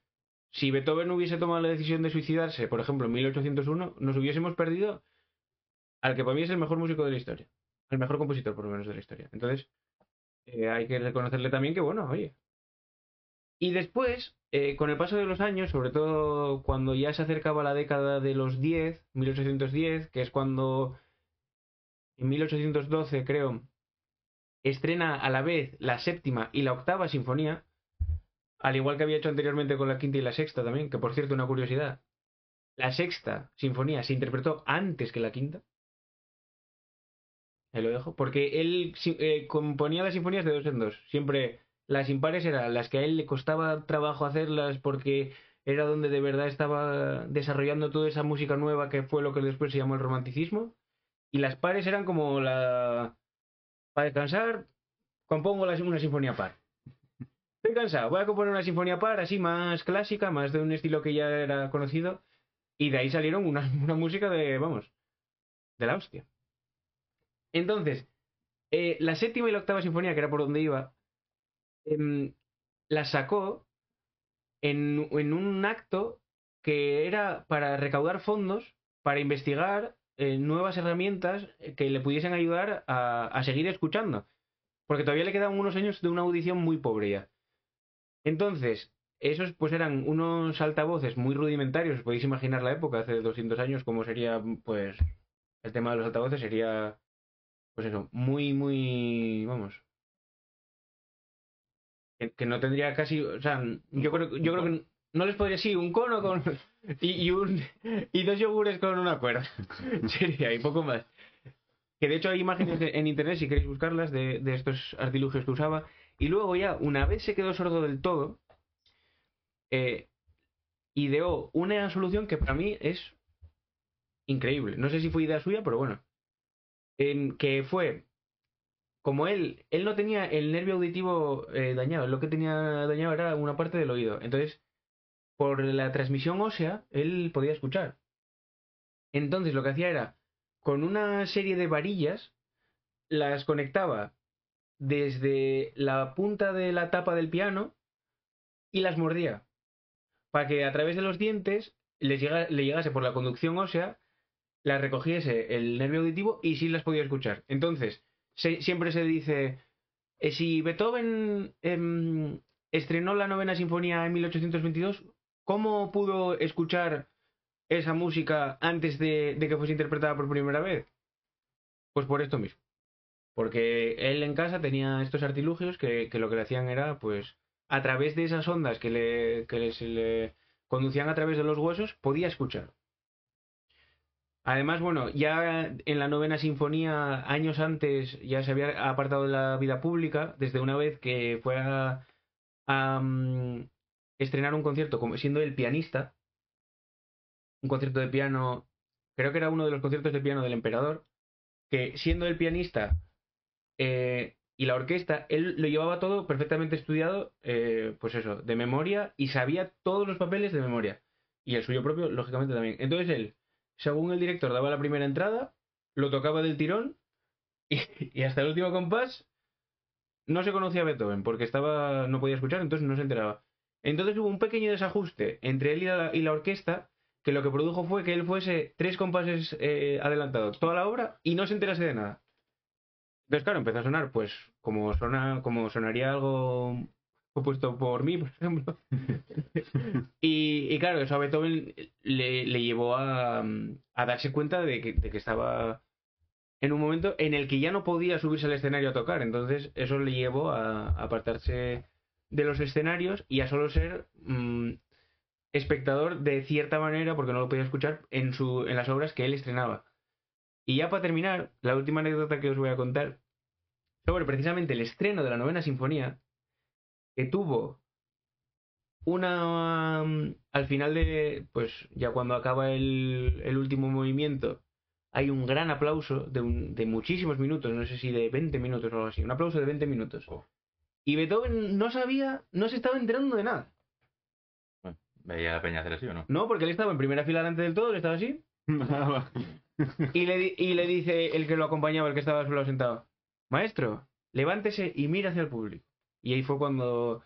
S1: si Beethoven hubiese tomado la decisión de suicidarse, por ejemplo, en 1801, nos hubiésemos perdido al que para mí es el mejor músico de la historia, el mejor compositor por lo menos de la historia. Entonces, eh, hay que reconocerle también que, bueno, oye. Y después, eh, con el paso de los años, sobre todo cuando ya se acercaba la década de los 10, 1810, que es cuando, en 1812 creo, estrena a la vez la séptima y la octava sinfonía, al igual que había hecho anteriormente con la quinta y la sexta también, que por cierto, una curiosidad, la sexta sinfonía se interpretó antes que la quinta. Ahí lo dejo. Porque él eh, componía las sinfonías de dos en dos. Siempre las impares eran las que a él le costaba trabajo hacerlas porque era donde de verdad estaba desarrollando toda esa música nueva que fue lo que después se llamó el romanticismo. Y las pares eran como la... Para descansar, compongo una sinfonía par. Estoy cansado, voy a componer una sinfonía par así más clásica, más de un estilo que ya era conocido. Y de ahí salieron una, música de, vamos, de la hostia. Entonces, eh, la séptima y la octava sinfonía, que era por donde iba, em, la sacó en, en un acto que era para recaudar fondos para investigar eh, nuevas herramientas que le pudiesen ayudar a, a seguir escuchando. Porque todavía le quedaban unos años de una audición muy pobre ya. Entonces, esos pues eran unos altavoces muy rudimentarios. Os podéis imaginar la época, hace 200 años, cómo sería, pues, el tema de los altavoces sería, pues eso, muy, muy, vamos, que, que no tendría casi, o sea, yo creo, yo creo que no les podría, sí, un cono con y, y un y dos yogures con una cuerda, sería y poco más. Que de hecho hay imágenes en internet si queréis buscarlas de, de estos artilugios que usaba y luego ya una vez se quedó sordo del todo, eh, ideó una solución que para mí es increíble. No sé si fue idea suya, pero bueno, en que fue como él, él no tenía el nervio auditivo eh, dañado, lo que tenía dañado era una parte del oído. Entonces, por la transmisión ósea, él podía escuchar. Entonces, lo que hacía era, con una serie de varillas, las conectaba desde la punta de la tapa del piano y las mordía. Para que a través de los dientes les le llegase por la conducción ósea, las recogiese el nervio auditivo y sí las podía escuchar. Entonces, siempre se dice, eh, si Beethoven em, estrenó la novena sinfonía en 1822, ¿cómo pudo escuchar esa música antes de que fuese interpretada por primera vez? Pues por esto mismo. Porque él en casa tenía estos artilugios que, lo que le hacían era, pues, a través de esas ondas que le, le- conducían a través de los huesos, podía escuchar. Además, bueno, ya en la novena sinfonía, años antes, ya se había apartado de la vida pública, desde una vez que fue a, a, mm, estrenar un concierto como siendo el pianista, un concierto de piano, creo que era uno de los conciertos de piano del emperador, que siendo el pianista eh, y la orquesta, él lo llevaba todo perfectamente estudiado, eh, pues eso, de memoria, y sabía todos los papeles de memoria. Y el suyo propio, lógicamente, también. Entonces él, según el director daba la primera entrada, lo tocaba del tirón, y, hasta el último compás no se conocía a Beethoven, porque estaba no podía escuchar, entonces no se enteraba. Entonces hubo un pequeño desajuste entre él y la, y la orquesta, que lo que produjo fue que él fuese tres compases eh, adelantado toda la obra y no se enterase de nada. Entonces, claro, empezó a sonar, pues, como suena, como sonaría algo compuesto por mí, por ejemplo. y, y claro, eso a Beethoven le, le llevó a, darse cuenta de que, estaba en un momento en el que ya no podía subirse al escenario a tocar. Entonces, eso le llevó a, a apartarse de los escenarios y a solo ser mm, espectador de cierta manera, porque no lo podía escuchar en, su, en las obras que él estrenaba. Y ya para terminar, la última anécdota que os voy a contar sobre precisamente el estreno de la novena sinfonía, que tuvo una... mm, Al final de... Pues ya cuando acaba el, el último movimiento, hay un gran aplauso de, un- de muchísimos minutos, no sé si de 20 minutos o algo así, un aplauso de 20 minutos.
S3: Oh.
S1: Y Beethoven no sabía, no se estaba enterando de nada.
S3: Bueno, ¿Veía a la peña hacer así o no?
S1: No, porque él estaba en primera fila delante del todo, él estaba así, y le, y le dice el que lo acompañaba, el que estaba lado sentado, maestro, levántese y mira hacia el público. Y ahí fue cuando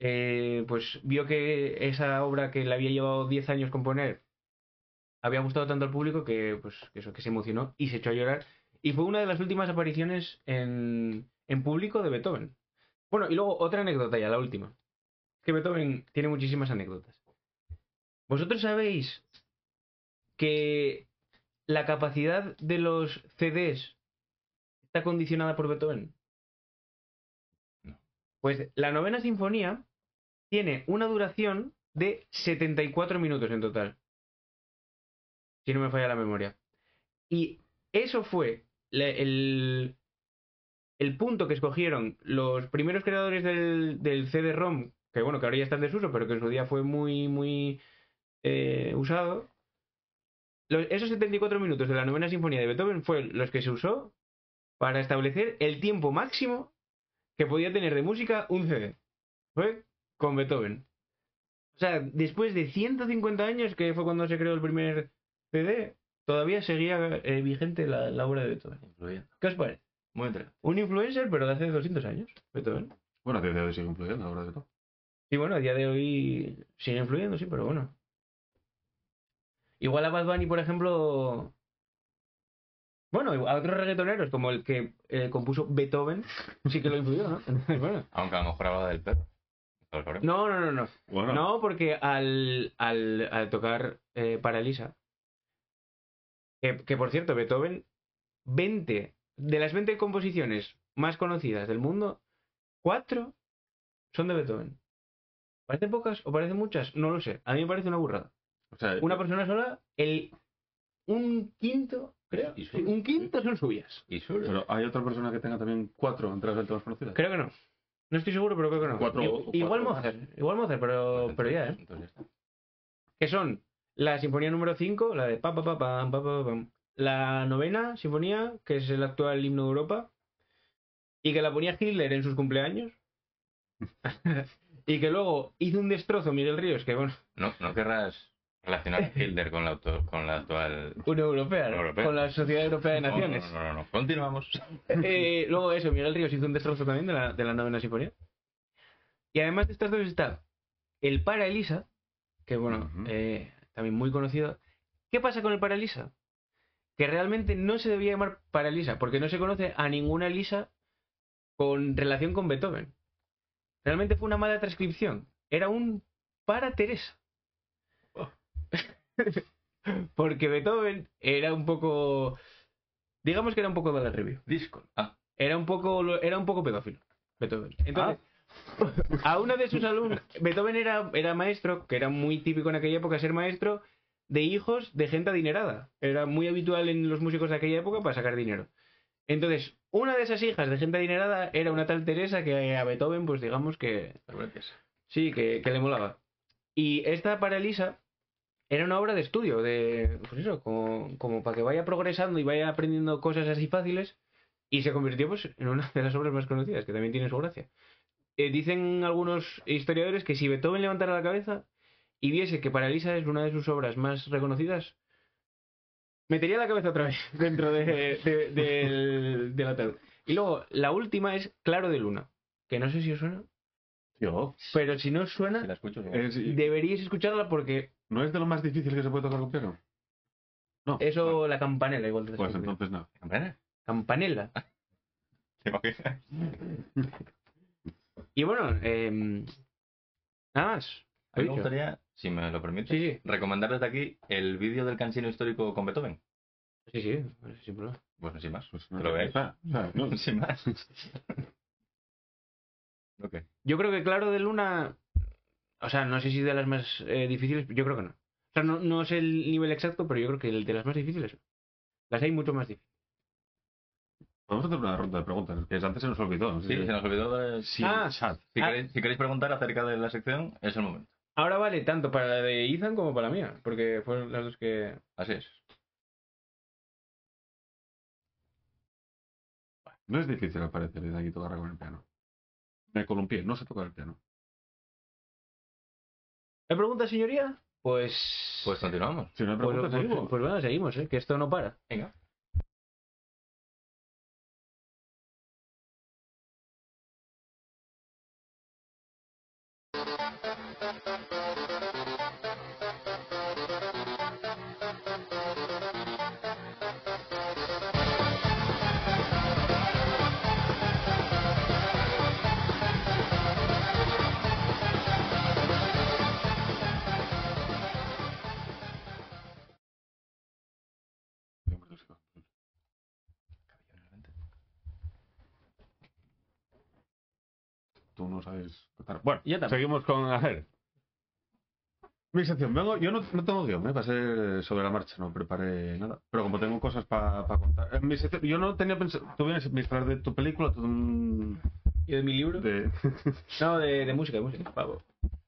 S1: eh, pues vio que esa obra que le había llevado 10 años componer había gustado tanto al público que pues que eso que se emocionó y se echó a llorar y fue una de las últimas apariciones en, en público de Beethoven. Bueno, y luego otra anécdota ya, la última. Que Beethoven tiene muchísimas anécdotas. ¿Vosotros sabéis que la capacidad de los CDs está condicionada por Beethoven?
S3: No.
S1: Pues la novena sinfonía tiene una duración de 74 minutos en total. Si no me falla la memoria. Y eso fue el, el punto que escogieron los primeros creadores del, del CD-ROM, que bueno, que ahora ya está en desuso, pero que en su día fue muy, muy eh, usado. Los- esos 74 minutos de la novena sinfonía de Beethoven fue los que se usó para establecer el tiempo máximo que podía tener de música un CD. Fue con Beethoven. O sea, después de 150 años, que fue cuando se creó el primer CD, todavía seguía eh, vigente la, la obra de Beethoven.
S3: Influyendo.
S1: ¿Qué os parece?
S3: Muy interesante.
S1: Un influencer, pero de hace 200 años, Beethoven.
S2: Bueno, a día de hoy sigue influyendo, ahora de todo.
S1: Y bueno, a día de hoy sigue influyendo, sí, pero bueno. Igual a Bad Bunny, por ejemplo. Bueno, a otros reggaetoneros, como el que eh, compuso Beethoven, sí que lo influyó, ¿no? Bueno.
S3: Aunque a lo mejor hablaba del perro. No.
S1: No, no, no, no.
S2: Bueno,
S1: No, porque al, al, al tocar eh, para Elisa, que, que por cierto, Beethoven, 20, de las 20 composiciones más conocidas del mundo, 4 son de Beethoven. ¿Parecen pocas o parecen muchas? No lo sé. A mí me parece una burrada.
S2: O sea,
S1: Una persona sola, el un quinto, creo.
S3: Y
S1: sí,
S3: solo.
S1: un quinto son suyas.
S3: Y solo.
S2: pero hay otra persona que tenga también cuatro entre las más conocidas.
S1: Creo que no. No estoy seguro, pero creo que no.
S2: Cuatro-
S1: I-
S2: cuatro
S1: igual. Mozart, igual Mozart, pero, pero ya, ¿eh?
S3: Entonces ya está.
S1: que son la sinfonía número 5, la de pa pa pa pam, pa pa pa pam, la novena sinfonía, que es el actual himno de Europa, y que la ponía Hitler en sus cumpleaños, y que luego hizo un destrozo Miguel Ríos, que bueno,
S3: No, no querrás relacionar a Hitler con la, auto- con la actual.
S1: una europea, ¿no?
S3: Europea.
S1: con la Sociedad Europea de
S3: No,
S1: Naciones.
S3: No, no, no, no. Continuamos.
S1: Eh, luego eso, Miguel Ríos hizo un destrozo también de la, de la novena sinfonía. Y además de estas dos está el Para Elisa, que bueno, eh, también muy conocido. ¿Qué pasa con el Para Elisa? Que realmente no se debía llamar Para Elisa, porque no se conoce a ninguna Elisa con relación con Beethoven. Realmente fue una mala transcripción. Era un Para Teresa. porque Beethoven era un poco... Digamos que era un poco de la review.
S3: Disco. Ah,
S1: Era un poco, era un poco pedófilo, Beethoven. Entonces, a una de sus alumnos, Beethoven era, era maestro, que era muy típico en aquella época ser maestro de hijos de gente adinerada. Era muy habitual en los músicos de aquella época para sacar dinero. Entonces, una de esas hijas de gente adinerada era una tal Teresa que a Beethoven, pues digamos que sí, que, que le molaba. Y esta para Elisa era una obra de estudio, de pues eso, como, como para que vaya progresando y vaya aprendiendo cosas así fáciles, y se convirtió pues en una de las obras más conocidas, que también tiene su gracia. Eh, dicen algunos historiadores que si Beethoven levantara la cabeza y viese que Paralisa es una de sus obras más reconocidas, metería la cabeza otra vez dentro de, de- del, del ataúd. Y luego, la última es Claro de Luna, que no sé si os suena,
S2: Tío,
S1: pero si no os
S3: Si
S1: suena,
S3: la escucho, sí.
S2: es-
S1: deberíais escucharla porque
S2: ¿no es de lo más difícil que se puede tocar con piano? No.
S1: eso,
S2: Bueno,
S1: la campanela igual. te
S2: pues entonces no.
S1: Campanela.
S3: ¿Te imaginas?
S1: Y bueno, eh, nada más.
S3: A mí me gustaría, si me lo permite,
S1: Sí, sí,
S3: recomendar desde aquí el vídeo del cansino histórico con Beethoven.
S1: sí, sí, sin problema.
S3: Bueno, sin más.
S2: Pues
S3: lo veáis.
S2: no,
S3: Sin más. ok.
S1: Yo creo que Claro de Luna, o sea, no sé si de las más eh, difíciles, yo creo que no. O sea, no, no sé el nivel exacto, pero yo creo que el de las más difíciles. Las hay mucho más difíciles.
S2: Podemos hacer una ronda de preguntas, que antes se nos olvidó. no sé
S3: Sí,
S2: si-
S3: se nos olvidó de...
S2: Sí,
S1: Ah.
S2: chat.
S3: Si,
S1: Ah.
S3: queréis, si queréis preguntar acerca de la sección, es el momento.
S1: Ahora vale tanto para la de Ethan como para la mía, porque fueron las dos que...
S3: Así es.
S2: No es difícil, al parecer, de aquí tocar con el piano. Me columpié, no sé tocar el piano.
S1: ¿Me pregunta, señoría? Pues...
S3: Pues continuamos.
S2: Si no hay
S1: pues,
S2: preguntas,
S1: pues-
S2: seguimos.
S1: pues bueno, seguimos, ¿eh? que esto no para.
S3: Venga.
S2: Bueno,
S1: Yo tampoco.
S2: seguimos con. A ver. Mi sección. Vengo, yo no, no tengo guion, ¿eh? va a ser sobre la marcha, no preparé nada. Pero como tengo cosas para contar. En mi sección, yo no tenía pensado. Tú vienes a hablar de tu película, tú, mm,
S1: ¿Y de mi libro?
S2: de,
S1: No, de, de música, de música. pavo.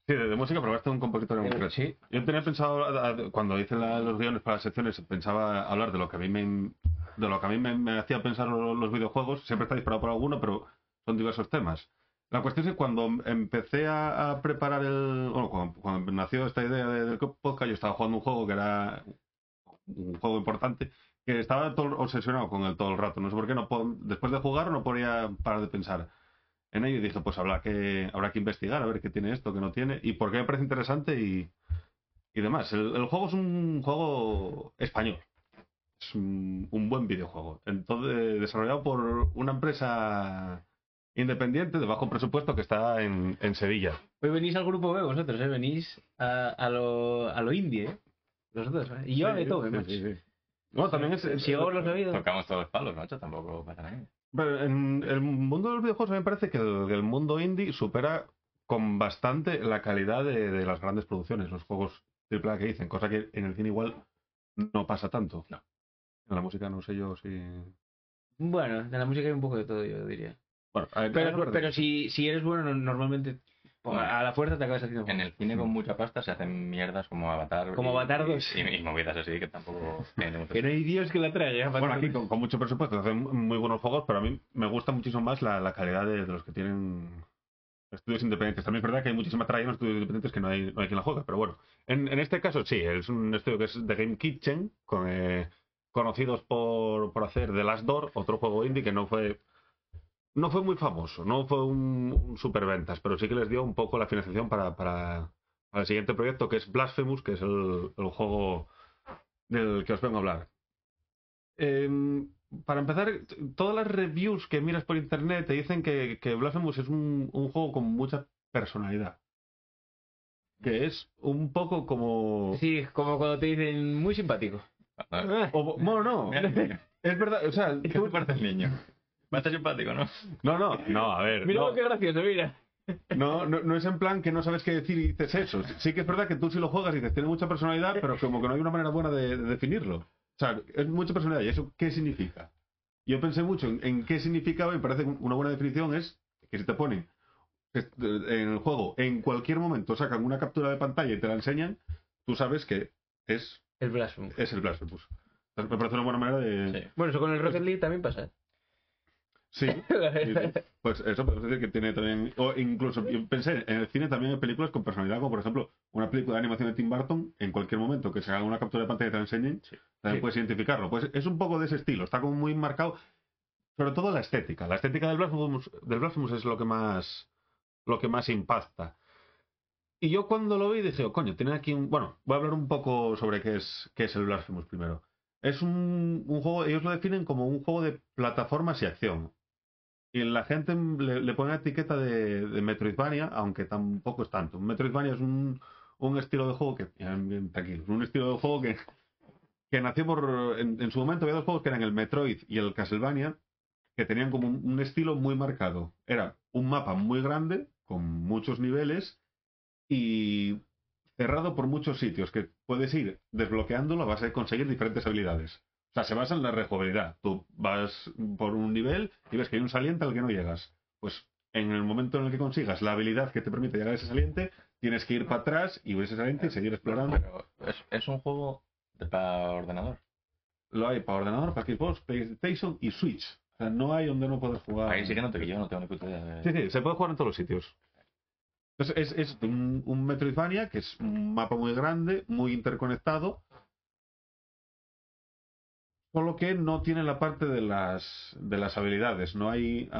S2: sí, de, de música, a un compositor en concreto.
S1: Sí.
S2: Yo tenía pensado, cuando hice la- los guiones para las secciones, pensaba hablar de lo que a mí me, de lo que a mí me, me hacía pensar lo- los, videojuegos. Siempre está disparado por alguno, pero son diversos temas. La cuestión es que cuando empecé a, preparar el... Bueno, cuando, cuando nació esta idea de- del podcast, yo estaba jugando un juego que era un juego importante, que estaba todo obsesionado con él todo el rato. No sé por qué, no después de jugar no podía parar de pensar en ello y dije, pues habrá que, habrá que investigar, a ver qué tiene esto, qué no tiene, y por qué me parece interesante y, y demás. El, el juego es un juego español. Es un, un buen videojuego. Entonces, desarrollado por una empresa independiente de bajo presupuesto que está en, en Sevilla.
S1: Hoy venís al grupo B vosotros, ¿eh? Venís a, a lo, a lo indie, ¿eh? Vosotros, ¿eh? Y yo a
S2: Sí,
S1: Beethoven,
S2: sí,
S1: macho.
S2: sí, sí. No, también es...
S1: Si os lo sabido.
S3: Tocamos todos los palos, macho, tampoco pasa nada.
S2: Pero en el mundo de los videojuegos a mí me parece que el, el mundo indie supera con bastante la calidad de, de las grandes producciones, los juegos AAA que dicen, cosa que en el cine igual no pasa tanto.
S3: No.
S2: En la música no sé yo si...
S1: Bueno, de la música hay un poco de todo, yo diría.
S2: Bueno, a- a-
S1: Pero, si, si eres bueno, no- normalmente
S3: Bueno.
S1: a la fuerza te acabas haciendo.
S3: En el cine con mucha pasta se hacen mierdas como Avatar.
S1: Como
S3: y-
S1: Avatar dos.
S3: Y, y movidas así que tampoco mucho
S1: Que no hay Dios que la traiga.
S2: Bueno, aquí con, con mucho presupuesto hacen muy buenos juegos, pero a mí me gusta muchísimo más la, la calidad de, de los que tienen estudios independientes. También es verdad que hay muchísima tralla en estudios independientes que no hay, no hay quien la juegue, pero bueno. En, en este caso sí, es un estudio que es de Game Kitchen, con, eh, conocidos por, por hacer The Last Door, otro juego indie que no fue no fue muy famoso, no fue un, un superventas, pero sí que les dio un poco la financiación para, para, para el siguiente proyecto que es Blasphemous, que es el, el juego del que os vengo a hablar. Em, para empezar, todas las reviews que miras por internet te dicen que, que Blasphemous es un, un juego con mucha personalidad. Que es un poco como...
S1: Sí, como cuando te dicen muy simpático.
S2: O- bueno, no.
S3: mira, mira,
S2: Es verdad, o sea...
S3: ¿Qué
S2: tú-
S3: te parece el niño? Bastante simpático, ¿no?
S2: No, no, no, a ver.
S1: Mira
S2: no.
S1: qué gracioso, mira.
S2: No, no, no es en plan que no sabes qué decir y dices eso. Sí que es verdad que tú si lo juegas y dices tiene mucha personalidad, pero como que no hay una manera buena de, de definirlo. O sea, es mucha personalidad. ¿Y eso qué significa? Yo pensé mucho en, en qué significaba y parece que una buena definición es que si te ponen en el juego en cualquier momento sacan una captura de pantalla y te la enseñan, tú sabes que es,
S1: El Blasphemous.
S2: es el Blasphemous. Me parece una buena manera de...
S3: Sí.
S1: Bueno, eso con el Rocket League también pasa.
S2: Sí. Pues eso, podemos decir que tiene también. O incluso pensé, en el cine también hay películas con personalidad, como por ejemplo una película de animación de Tim Burton, en cualquier momento que se haga una captura de pantalla y te la enseñen, también
S1: Sí.
S2: puedes identificarlo. Pues es un poco de ese estilo, está como muy marcado, sobre todo la estética. La estética del Blasphemous, del Blasphemous es lo que más lo que más impacta. Y yo cuando lo vi dije, oh, coño, tiene aquí un. Bueno, voy a hablar un poco sobre qué es, qué es el Blasphemous primero. Es un, un juego, ellos lo definen como un juego de plataformas y acción. Y la gente le, le pone la etiqueta de, Metroidvania, aunque tampoco es tanto. Metroidvania es un, un estilo de juego que. tranquilo, un estilo de juego que, que nació por. En, en su momento había dos juegos que eran el Metroid y el Castlevania, que tenían como un, un estilo muy marcado. Era un mapa muy grande, con muchos niveles, y cerrado por muchos sitios, que puedes ir desbloqueándolo a base de conseguir diferentes habilidades. Sea, se basa en la rejugabilidad. Tú vas por un nivel y ves que hay un saliente al que no llegas. Pues en el momento en el que consigas la habilidad que te permite llegar a ese saliente, tienes que ir para atrás y ver ese saliente y seguir explorando.
S3: Pero es, es un juego de para ordenador.
S2: Lo hay para ordenador, para Xbox, PlayStation y Switch. O sea, no hay donde no puedas jugar.
S3: Ahí sí que no te yo no tengo ni puta idea de.
S2: Sí, sí, se puede jugar en todos los sitios. Entonces, es, es un, un Metroidvania que es un mapa muy grande, muy interconectado, solo que no tiene la parte de las, de las habilidades. No hay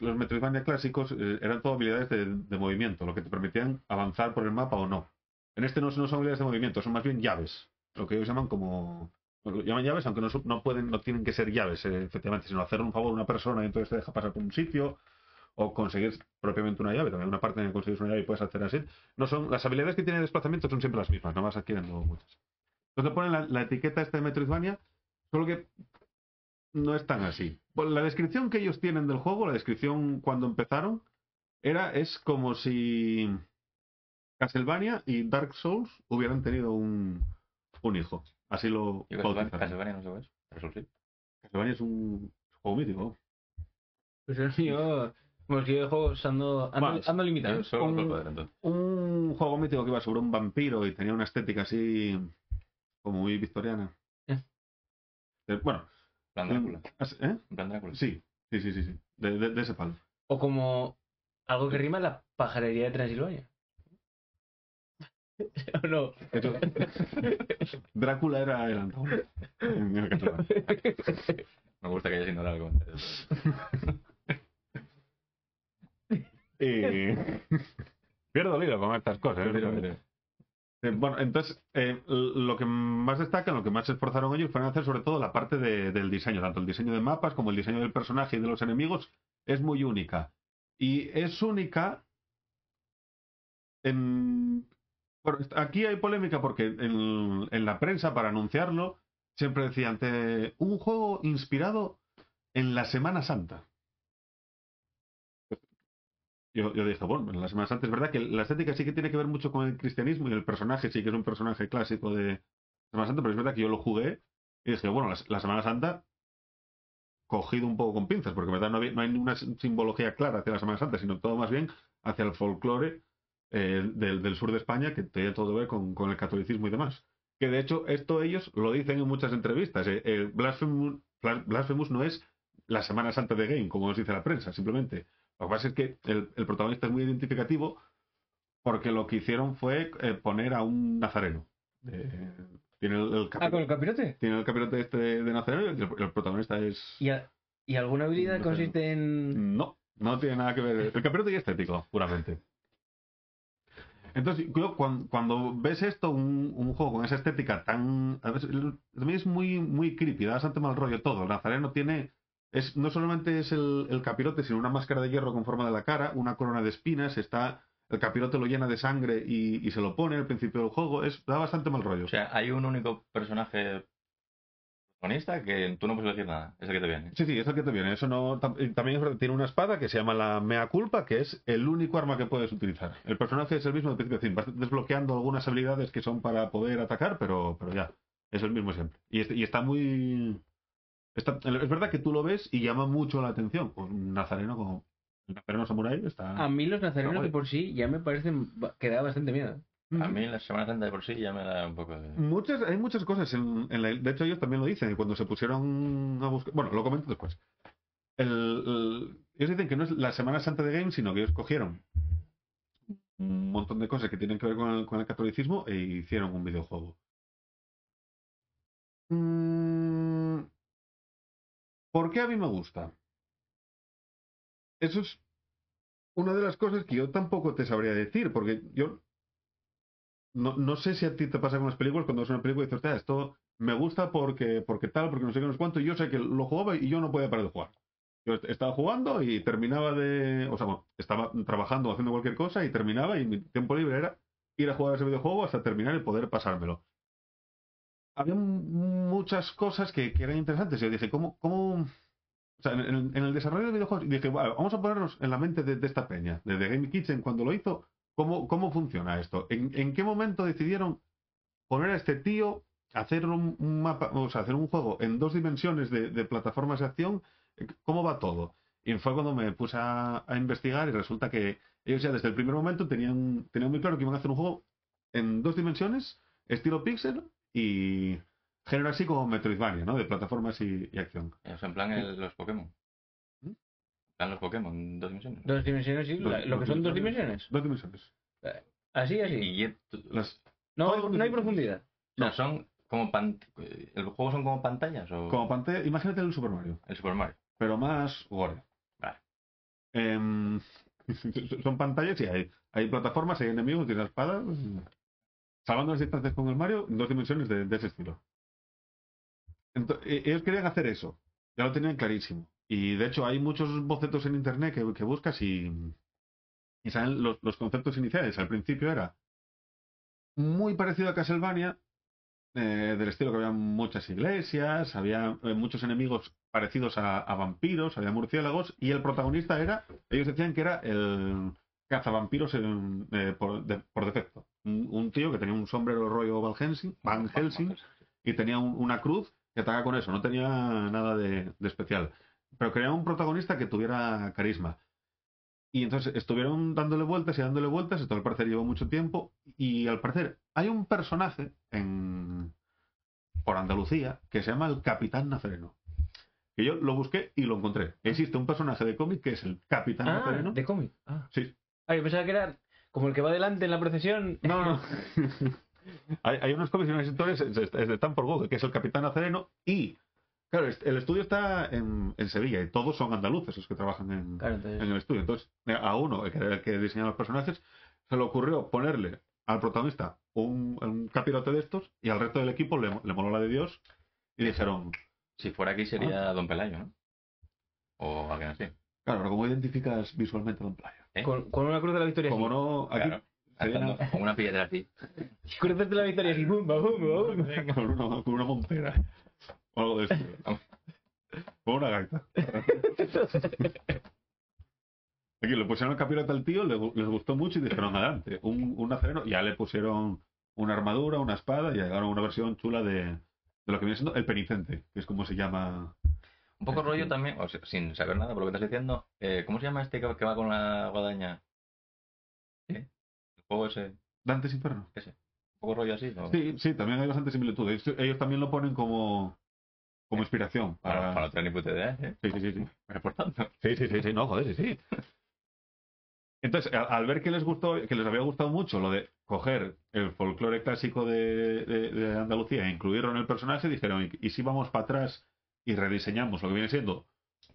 S2: los Metroidvania clásicos eh, eran todo habilidades de, movimiento, lo que te permitían avanzar por el mapa o no. En este no, son habilidades de movimiento, son más bien llaves, lo que ellos llaman como lo llaman llaves, aunque no, no pueden, no tienen que ser llaves, eh, efectivamente, sino hacer un favor a una persona y entonces te deja pasar por un sitio, o conseguir propiamente una llave, también una parte en que consigues una llave y puedes hacer así. No son, las habilidades que tiene de desplazamiento son siempre las mismas, no vas adquiriendo muchas. Entonces ponen la, la etiqueta esta de Metroidvania, solo que no es tan así. Bueno, la descripción que ellos tienen del juego, la descripción cuando empezaron, era, es como si Castlevania y Dark Souls hubieran tenido un, un hijo. Así lo
S3: Yo Castlevania, no es. Pero eso sí.
S2: Castlevania es un juego mítico.
S1: Pues el mío, como si yo de juegos ando, ando, ando limitado.
S3: Yo
S2: un-. Un juego mítico que iba sobre un vampiro y tenía una estética así como muy victoriana.
S1: Eh.
S2: Eh, Bueno,
S3: Plan Drácula.
S2: un- ¿eh?
S3: Plan Drácula.
S2: Sí, sí, sí, sí, sí. De, de- de ese palo.
S1: O como algo que rima la pajarería de Transilvania. ¿O no?
S2: Drácula era el antagonista. el.
S3: Me gusta que haya sido algo.
S2: Y... Pierdo el hilo con estas cosas. ¿eh? Eh, bueno, entonces, eh, lo que más destacan, lo que más se esforzaron ellos fueron hacer sobre todo la parte de- del diseño, tanto el diseño de mapas como el diseño del personaje y de los enemigos, es muy única. Y es única en... bueno, aquí hay polémica porque en, en la prensa, para anunciarlo, siempre decían "Te- un juego inspirado en la Semana Santa. Yo, yo dije, bueno, en la Semana Santa es verdad que la estética sí que tiene que ver mucho con el cristianismo y el personaje sí que es un personaje clásico de Semana Santa, pero es verdad que yo lo jugué y dije, bueno, la, la Semana Santa cogido un poco con pinzas, porque en verdad no, había- no hay ninguna simbología clara hacia la Semana Santa, sino todo más bien hacia el folclore eh, del, del sur de España que tiene todo que ver con, con el catolicismo y demás. Que de hecho esto ellos lo dicen en muchas entrevistas. eh, eh, Blasphemous, Blas- Blasphemous no es la Semana Santa de Game, como nos dice la prensa, simplemente. Lo que pasa es que el, el protagonista es muy identificativo porque lo que hicieron fue eh, poner a un nazareno. Eh, tiene el,
S1: Ah, con el capirote.
S2: tiene el capirote este de, de nazareno y el, el protagonista es...
S1: ¿Y, a- ¿Y alguna habilidad consiste en.?
S2: No, no tiene nada que ver. El capirote y estético, puramente. Entonces, yo cuando, cuando ves esto, un, un juego con esa estética tan. A veces, también es muy, muy creepy, da bastante mal rollo todo. El nazareno tiene. Es, no solamente es el, el capirote, sino una máscara de hierro con forma de la cara, una corona de espinas, está. El capirote lo llena de sangre y, y se lo pone al principio del juego. Es, da bastante mal rollo.
S3: O sea, hay un único personaje protagonista que tú no puedes decir nada. Es el que te viene.
S2: Sí, sí, es el que te viene. Eso no, también tiene una espada que se llama la Mea Culpa, que es el único arma que puedes utilizar. El personaje es el mismo de principio a fin. Vas desbloqueando algunas habilidades que son para poder atacar, pero, pero ya, es el mismo siempre. Y está muy... está- es verdad que tú lo ves y llama mucho la atención. Un nazareno como... El nazareno samurai está...
S1: A mí los nazarenos de por sí ya me parecen que da bastante miedo.
S3: A mí la Semana Santa de por sí ya me da un poco de...
S2: Muchas, hay muchas cosas. En, en la- de hecho, ellos también lo dicen. Cuando se pusieron a buscar. Bueno, lo comento después. El- el- ellos dicen que no es la Semana Santa de Games, sino que ellos cogieron un montón de cosas que tienen que ver con el, con el catolicismo e hicieron un videojuego. Mm, ¿Por qué a mí me gusta? Eso es una de las cosas que yo tampoco te sabría decir, porque yo no, sé si a ti te pasa con las películas cuando ves una película y dices, "Hostia, esto me gusta porque, porque tal, porque no sé qué, no sé cuánto, y yo sé que lo jugaba y yo no podía parar de jugar. Yo est- estaba jugando y terminaba de... O sea, bueno, estaba trabajando o haciendo cualquier cosa y terminaba y mi tiempo libre era ir a jugar ese videojuego hasta terminar y poder pasármelo. Había muchas cosas que, que eran interesantes. Yo dije, ¿cómo, cómo, o sea, en, el desarrollo de videojuegos, dije, "Vale, vamos a ponernos en la mente de, esta peña, de The Game Kitchen, cuando lo hizo, ¿cómo, cómo funciona esto? ¿En, qué momento decidieron poner a este tío hacer un, mapa, o sea, hacer un juego en dos dimensiones de, de plataformas de acción? ¿Cómo va todo? Y fue cuando me puse a, a investigar y resulta que ellos ya desde el primer momento tenían, tenían muy claro que iban a hacer un juego en dos dimensiones, estilo pixel y género así como Metroidvania, ¿no? De plataformas y, y acción.
S3: O sea, en plan el- los Pokémon.
S2: ¿Mm?
S3: En plan los Pokémon, dos dimensiones.
S1: Dos dimensiones, sí. lo que son dos dimensiones.
S2: Dos dimensiones.
S1: Así, así.
S3: Y
S2: Las,
S1: No,
S2: todo
S1: no hay profundidad.
S3: o sea, son como pan... ¿El juego son como pantallas o...?
S2: como pantalla, imagínate el Super Mario,
S3: El Super Mario.
S2: pero más gore.
S3: Vale.
S2: Em, son pantallas y hay, hay plataformas, hay enemigos, tienes espadas. Salvando las distancias con el Mario, en dos dimensiones de, ese estilo. E- ellos querían hacer eso, ya lo tenían clarísimo. Y de hecho hay muchos bocetos en internet que, buscas y, y salen los, conceptos iniciales. Al principio era muy parecido a Castlevania, eh, del estilo que había muchas iglesias, había eh, muchos enemigos parecidos a, vampiros, había murciélagos, y el protagonista era, ellos decían que era el cazavampiros en- eh, por defecto. Un, un tío que tenía un sombrero rollo Van Helsing, Van Helsing y tenía un- una cruz que atacaba con eso, no tenía nada de, de especial. Pero quería un protagonista que tuviera carisma. Y entonces estuvieron dándole vueltas y dándole vueltas, esto al parecer llevó mucho tiempo, y al parecer hay un personaje en por Andalucía que se llama el Capitán Nazareno. Que yo lo busqué y lo encontré. Existe un personaje de cómic que es el Capitán
S1: Ah,
S2: Nazareno.
S1: de cómic. Ah.
S2: Sí.
S1: Ah, yo pensaba que era como el que va delante en la procesión.
S2: No, no. hay, hay unos cómics y unas historias, es, es de Stanford Google, que es el Capitán Nazareno, y claro, el estudio está en, en Sevilla y todos son andaluces los que trabajan en,
S1: Claro, entonces.
S2: en el estudio. Entonces, a uno, el que el que diseñaba los personajes, se le ocurrió ponerle al protagonista un, un capirote de estos y al resto del equipo le, le moló la de Dios y dijeron,
S3: Si fuera aquí
S2: Ah.
S3: sería Don Pelayo, ¿no? O alguien así.
S2: Claro, pero ¿cómo identificas visualmente a Don Playo?
S3: ¿eh?
S1: Con, con una cruz de la victoria.
S2: Como no, aquí
S3: Claro. Con una piedra así.
S1: Cruces de la victoria así. Bumba, bumba, bumba.
S2: con, una, con una montera o algo de eso. Con una gaita. Aquí le pusieron el capirote al tío, le les gustó mucho y dijeron adelante, un, un nazareno, ya le pusieron una armadura, una espada y llegaron a una versión chula de, de lo que viene siendo el penitente, que es como se llama.
S3: Un poco rollo también, o sea, sin saber nada por lo que estás diciendo. eh, ¿Cómo se llama este que que va con la guadaña? ¿Sí? El juego ese. Un
S2: Dantes Inferno.
S3: poco rollo así. ¿no?
S2: Sí, sí, también hay bastante similitud. Ellos, ellos también lo ponen como, como inspiración.
S3: Para,
S2: Para...
S3: para no ni puta idea, ¿eh?
S2: Sí, sí, sí, sí.
S3: Eh, Por tanto.
S2: Sí, sí, sí, sí, no, joder, sí, sí. Entonces, al, al ver que les gustó, que les había gustado mucho lo de coger el folclore clásico de, de- de Andalucía e incluirlo en el personaje, dijeron, ¿y, y si vamos para atrás y rediseñamos lo que viene siendo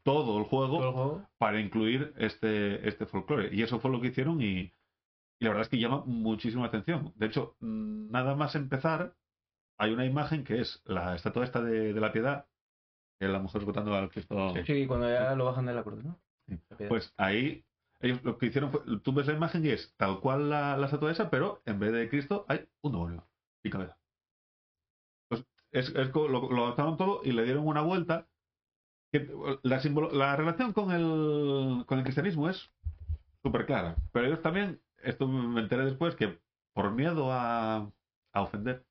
S2: todo el juego
S1: Todo el juego.
S2: para incluir este, este folclore? Y eso fue lo que hicieron y, y la verdad es que llama muchísimo la atención. De hecho, mm, nada más empezar, hay una imagen que es la estatua esta de, de la piedad, que es la mujer esgotando al Cristo.
S1: Sí, cuando ya lo bajan de la cruz, ¿no?
S2: Sí.
S1: La.
S2: Pues ahí, ellos lo que hicieron fue, tú ves la imagen y es tal cual la, la estatua esa, pero en vez de Cristo hay un demonio y cabeza. Es, es lo, lo adaptaron todo y le dieron una vuelta. Que, la, simbolo- la relación con el, con el cristianismo es súper clara, pero ellos también, esto me enteré después, que por miedo a, a ofender,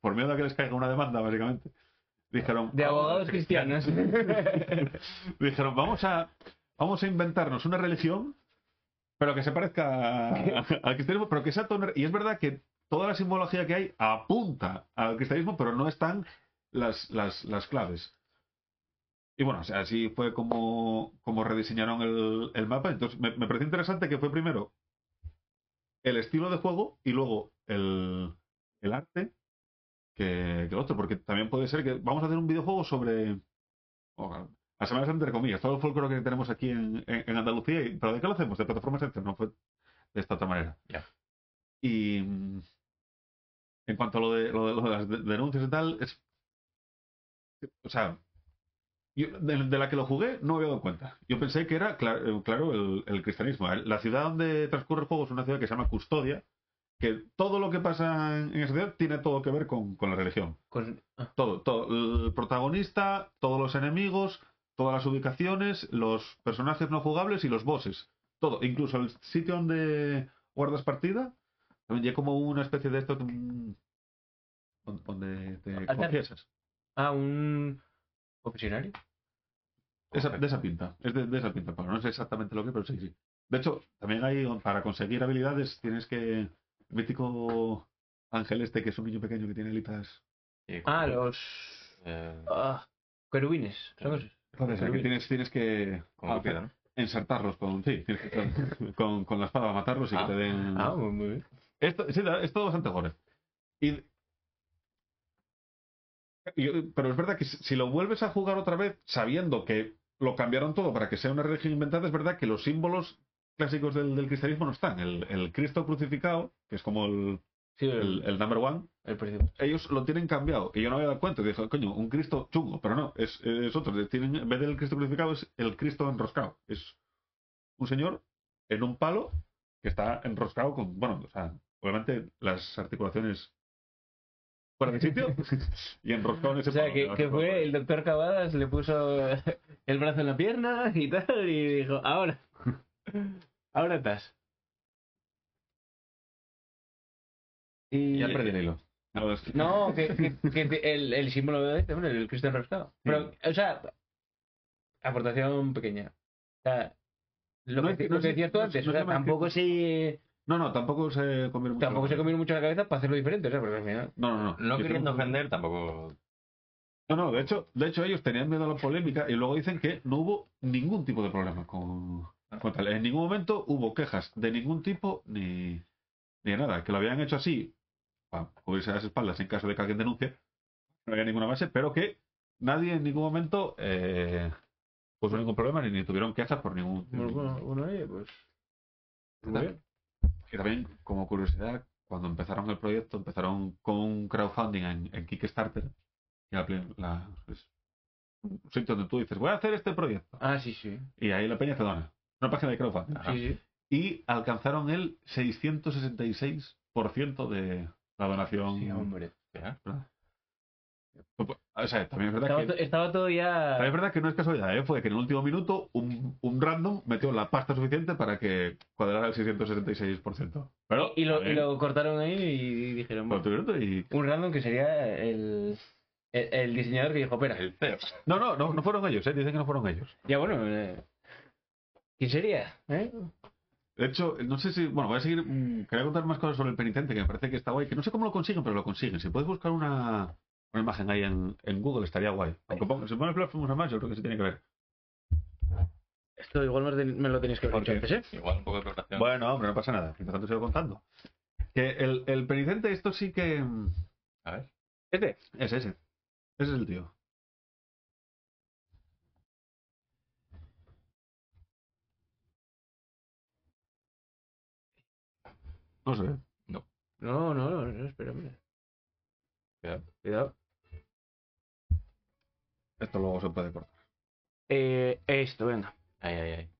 S2: por miedo a que les caiga una demanda, básicamente, dijeron...
S1: De
S2: "Vamos,
S1: abogados cristianos.
S2: Dijeron, vamos a, vamos a inventarnos una religión pero que se parezca al cristianismo, pero que sea todo... Y es verdad que toda la simbología que hay apunta al cristianismo, pero no están las, las, las claves. Y bueno, o sea, así fue como, como rediseñaron el, el mapa. Entonces, me, me pareció interesante que fue primero el estilo de juego y luego el, el arte que, que el otro, porque también puede ser que vamos a hacer un videojuego sobre o, la Semana Santa, entre comillas, todo el folclore que tenemos aquí en, en- en Andalucía, y- pero ¿de qué lo hacemos? De plataformas. No fue de esta otra manera. Y en cuanto a lo de, lo de, lo de las de- denuncias y tal, es. O sea, yo, de, de la que lo jugué no me había dado cuenta. Yo pensé que era, eh, claro, el, el cristianismo. La ciudad donde transcurre el juego es una ciudad que se llama Custodia, que todo lo que pasa en, en esa ciudad tiene todo que ver con, con la religión.
S1: Con- ah,
S2: Todo, todo. El protagonista, todos los enemigos, todas las ubicaciones, los personajes no jugables y los bosses. Todo. Incluso el sitio donde guardas partida, también hay como una especie de esto donde- te confiesas.
S1: ah, un confesionario.
S2: Esa- de esa pinta, es de, de esa pinta, Pablo. No sé exactamente lo que, pero sí, sí. De hecho, también hay, para conseguir habilidades, tienes que. El mítico ángel este, que es un niño pequeño que tiene alitas.
S1: Ah, los.
S3: eh,
S1: Ah, querubines.
S2: O sea, que tienes, tienes que
S3: queda, ¿no?
S2: ensartarlos con, sí, tienes que con, con, la espada matarlos y
S3: Ah.
S2: que te den.
S1: Ah, muy bien.
S2: Esto, sí, es todo bastante gore. Y, y- pero es verdad que si lo vuelves a jugar otra vez sabiendo que lo cambiaron todo para que sea una religión inventada, es verdad que los símbolos clásicos del, del cristianismo no están. El, el Cristo crucificado, que es como el,
S1: Sí,
S2: el, number one, ellos lo tienen cambiado. Y yo no me había dado cuenta. Y dije, coño, un Cristo chungo. Pero no, es, es otro. Tienen, en vez del Cristo crucificado, es el Cristo enroscado. Es un señor en un palo que está enroscado con. Bueno, o sea, las articulaciones fuera de sitio y enroscado en ese
S1: O sea,
S2: palo.
S1: que, fue el doctor Cavadas, le puso el brazo en la pierna y tal, y dijo, ahora. Ahora estás. Y...
S2: Ya perdí el hilo. No, es-
S1: No, que, que- que te- el, el símbolo de este, hombre, el Cristo enroscado. Pero, o sea, aportación pequeña. O sea, lo,
S2: No
S1: que, lo
S2: no
S1: decías tú antes,
S2: no
S1: o sea, tampoco se,
S2: No, no, tampoco se conviene mucho.
S1: tampoco se comió mucho la cabeza para hacerlo diferente, o sea, porque al final...
S2: No, no, no.
S3: No
S2: Yo
S3: queriendo
S2: creo-
S3: ofender, tampoco.
S2: No, no, de hecho, de hecho ellos tenían miedo a la polémica y luego dicen que no hubo ningún tipo de problema con, con tal. En ningún momento hubo quejas de ningún tipo ni, ni nada. Que lo habían hecho así para cubrirse las espaldas en caso de que alguien denuncie. No había ninguna base, pero que nadie en ningún momento eh, puso ningún problema ni, ni tuvieron quejas por ningún.
S1: Bueno, bueno, bueno, oye, pues... Muy bien.
S2: Y también, como curiosidad, cuando empezaron el proyecto, empezaron con un crowdfunding en, en Kickstarter. Y la, la- es un sitio donde tú dices, voy a hacer este proyecto.
S1: Ah, sí, sí.
S2: Y ahí la peña te dona. Una página de crowdfunding.
S1: Sí, sí.
S2: Y alcanzaron el 666% de la donación.
S1: Sí, hombre.
S3: Espera.
S2: O sea, también es verdad
S1: Estaba,
S2: que...
S1: to- estaba todo ya...
S2: también es verdad que no es casualidad, ¿eh? fue que en el último minuto un, un random metió la pasta suficiente para que cuadrara el 666%. Pero,
S1: Y lo, y
S2: también,
S1: lo cortaron ahí y dijeron, bueno,
S2: y
S1: un random que sería el, el, el diseñador que dijo, espera,
S3: El CEO.
S2: No, no, no, no fueron ellos, ¿eh? dicen que no fueron ellos.
S1: ya bueno, eh, ¿quién sería? ¿Eh?
S2: De hecho, no sé si. Bueno, voy a seguir. mm, quería contar más cosas sobre el penitente, que me parece que está guay. Que no sé cómo lo consiguen, pero lo consiguen. Si puedes buscar una, una imagen ahí en, en Google, estaría guay. Aunque ponga, si pones a más, yo creo que sí tiene que ver.
S1: Esto igual me, lo tenéis que haber
S2: ¿Por
S1: dicho
S2: qué?
S1: antes, ¿eh?
S3: Igual un poco de preparación.
S2: Bueno, hombre, no pasa nada. Mientras tanto sigo contando. Que el, el penitente, esto sí que.
S3: A ver.
S1: Este.
S2: Es ese. Ese es el tío. No se ve.
S1: No, no, no, no espera, mira.
S3: Cuidado.
S1: Cuidado.
S2: Esto luego se puede cortar.
S1: Eh, esto, venga.
S3: Ahí, ahí, ahí.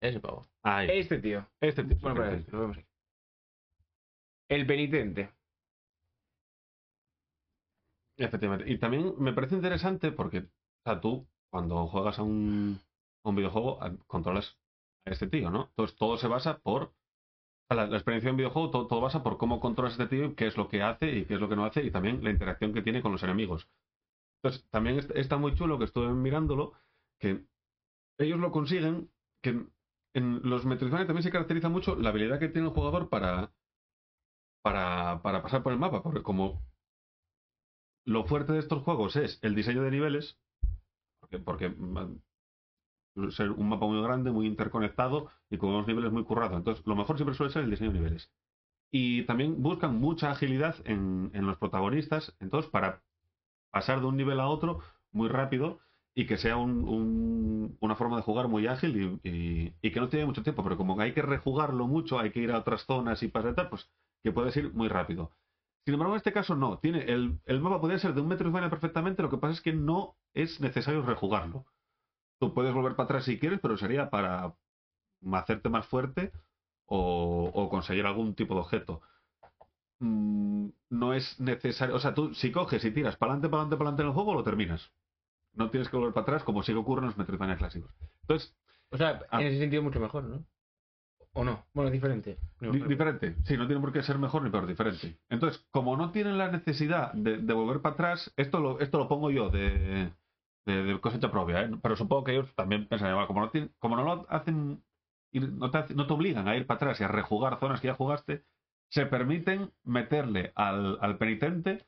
S3: Ese pavo.
S2: Ahí.
S1: Este tío.
S2: Este tío.
S1: Bueno, espera,
S2: penitente.
S1: lo vemos aquí. El penitente.
S2: Efectivamente. Y también me parece interesante porque, o sea, tú, cuando juegas a un, a un videojuego, controlas a este tío, ¿no? Entonces todo se basa por. La, la experiencia de un videojuego, todo, todo basa por cómo controlas a este tío, y qué es lo que hace y qué es lo que no hace, y también la interacción que tiene con los enemigos. Entonces, también est- está muy chulo que estuve mirándolo, que ellos lo consiguen, que en los Metroidvania también se caracteriza mucho la habilidad que tiene el jugador para, para, para pasar por el mapa, porque como lo fuerte de estos juegos es el diseño de niveles, porque, porque ser un mapa muy grande, muy interconectado y con unos niveles muy currados. Entonces, lo mejor siempre suele ser el diseño de niveles. Y también buscan mucha agilidad en, en los protagonistas, entonces, para pasar de un nivel a otro muy rápido y que sea un- un- una forma de jugar muy ágil y, y- y que no tiene mucho tiempo, pero como hay que rejugarlo mucho, hay que ir a otras zonas y pasar pues que puedes ir muy rápido. Sin embargo, en este caso no. Tiene el, mapa podría ser de un Metroidvania perfectamente, lo que pasa es que no es necesario rejugarlo. Tú puedes volver para atrás si quieres, pero sería para hacerte más fuerte o conseguir algún tipo de objeto. Mm, no es necesario. O sea, tú si coges y tiras para adelante, para adelante, para adelante en el juego, lo terminas. No tienes que volver para atrás como sí que ocurre en los Metroidvania clásicos. Entonces,
S1: O sea,
S2: Ah.
S1: en ese sentido mucho mejor, ¿no? ¿O no? Bueno, diferente. No,
S2: Di-
S1: pero-
S2: diferente, sí, no tiene por qué ser mejor ni peor, diferente. Entonces, como no tienen la necesidad de, de volver para atrás, esto lo, esto lo pongo yo de, de, de cosecha propia, ¿eh? pero supongo que ellos también pensan igual. Como no, tienen- como no lo hacen, no te, no te obligan a ir para atrás y a rejugar zonas que ya jugaste, se permiten meterle al, al penitente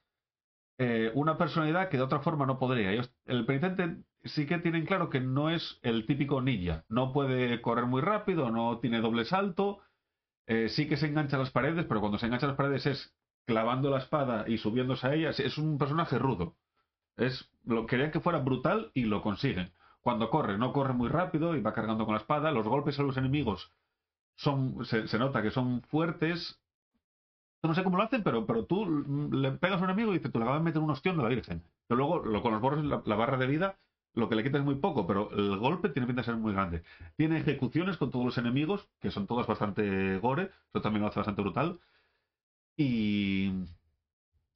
S2: eh, una personalidad que de otra forma no podría. El penitente sí que tienen claro que no es el típico ninja. No puede correr muy rápido, no tiene doble salto. eh, sí que se engancha a las paredes, pero cuando se engancha a las paredes es clavando la espada y subiéndose a ellas. Es un personaje rudo. Es, lo querían que fuera brutal y lo consiguen. Cuando corre, no corre muy rápido y va cargando con la espada. Los golpes a los enemigos son, se nota que son fuertes. No sé cómo lo hacen, pero, pero tú le pegas a un enemigo y dices, tú le acabas de meter un ostión de la Virgen. Pero luego, con los borros, la, la barra de vida, lo que le quitas es muy poco, pero el golpe tiene pinta de ser muy grande. Tiene ejecuciones con todos los enemigos, que son todas bastante gore, eso también lo hace bastante brutal. Y,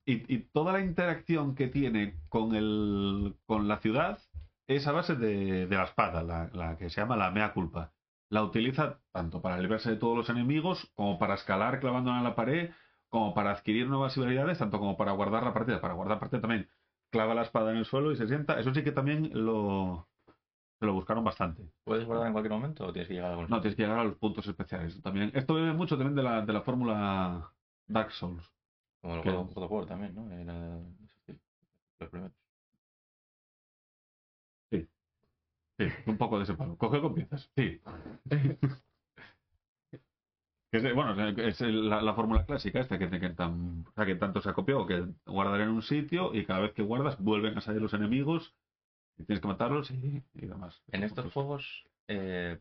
S2: y, toda la interacción que tiene con, el, con la ciudad es a base de, de la espada, la, la que se llama la mea culpa. La utiliza tanto para librarse de todos los enemigos, como para escalar clavándola en la pared, como para adquirir nuevas habilidades, tanto como para guardar la partida. Para guardar partida también clava la espada en el suelo y se sienta. Eso sí que también lo, lo buscaron bastante.
S3: ¿Puedes guardar en cualquier momento o tienes que llegar a algún
S2: No, tienes que llegar a los puntos especiales. También, esto bebe mucho también de la, de la fórmula Dark Souls.
S3: Como el
S2: que-
S3: God of- War también, ¿no? Era. Los primeros.
S2: Sí, un poco de ese palo. Coge con piezas. Sí. Es, bueno, es la, la fórmula clásica esta que, que, tan- o sea, que tanto se ha copiado que guardar en un sitio y cada vez que guardas vuelven a salir los enemigos y tienes que matarlos y, y demás.
S3: En estos
S2: Pues,
S3: juegos, eh,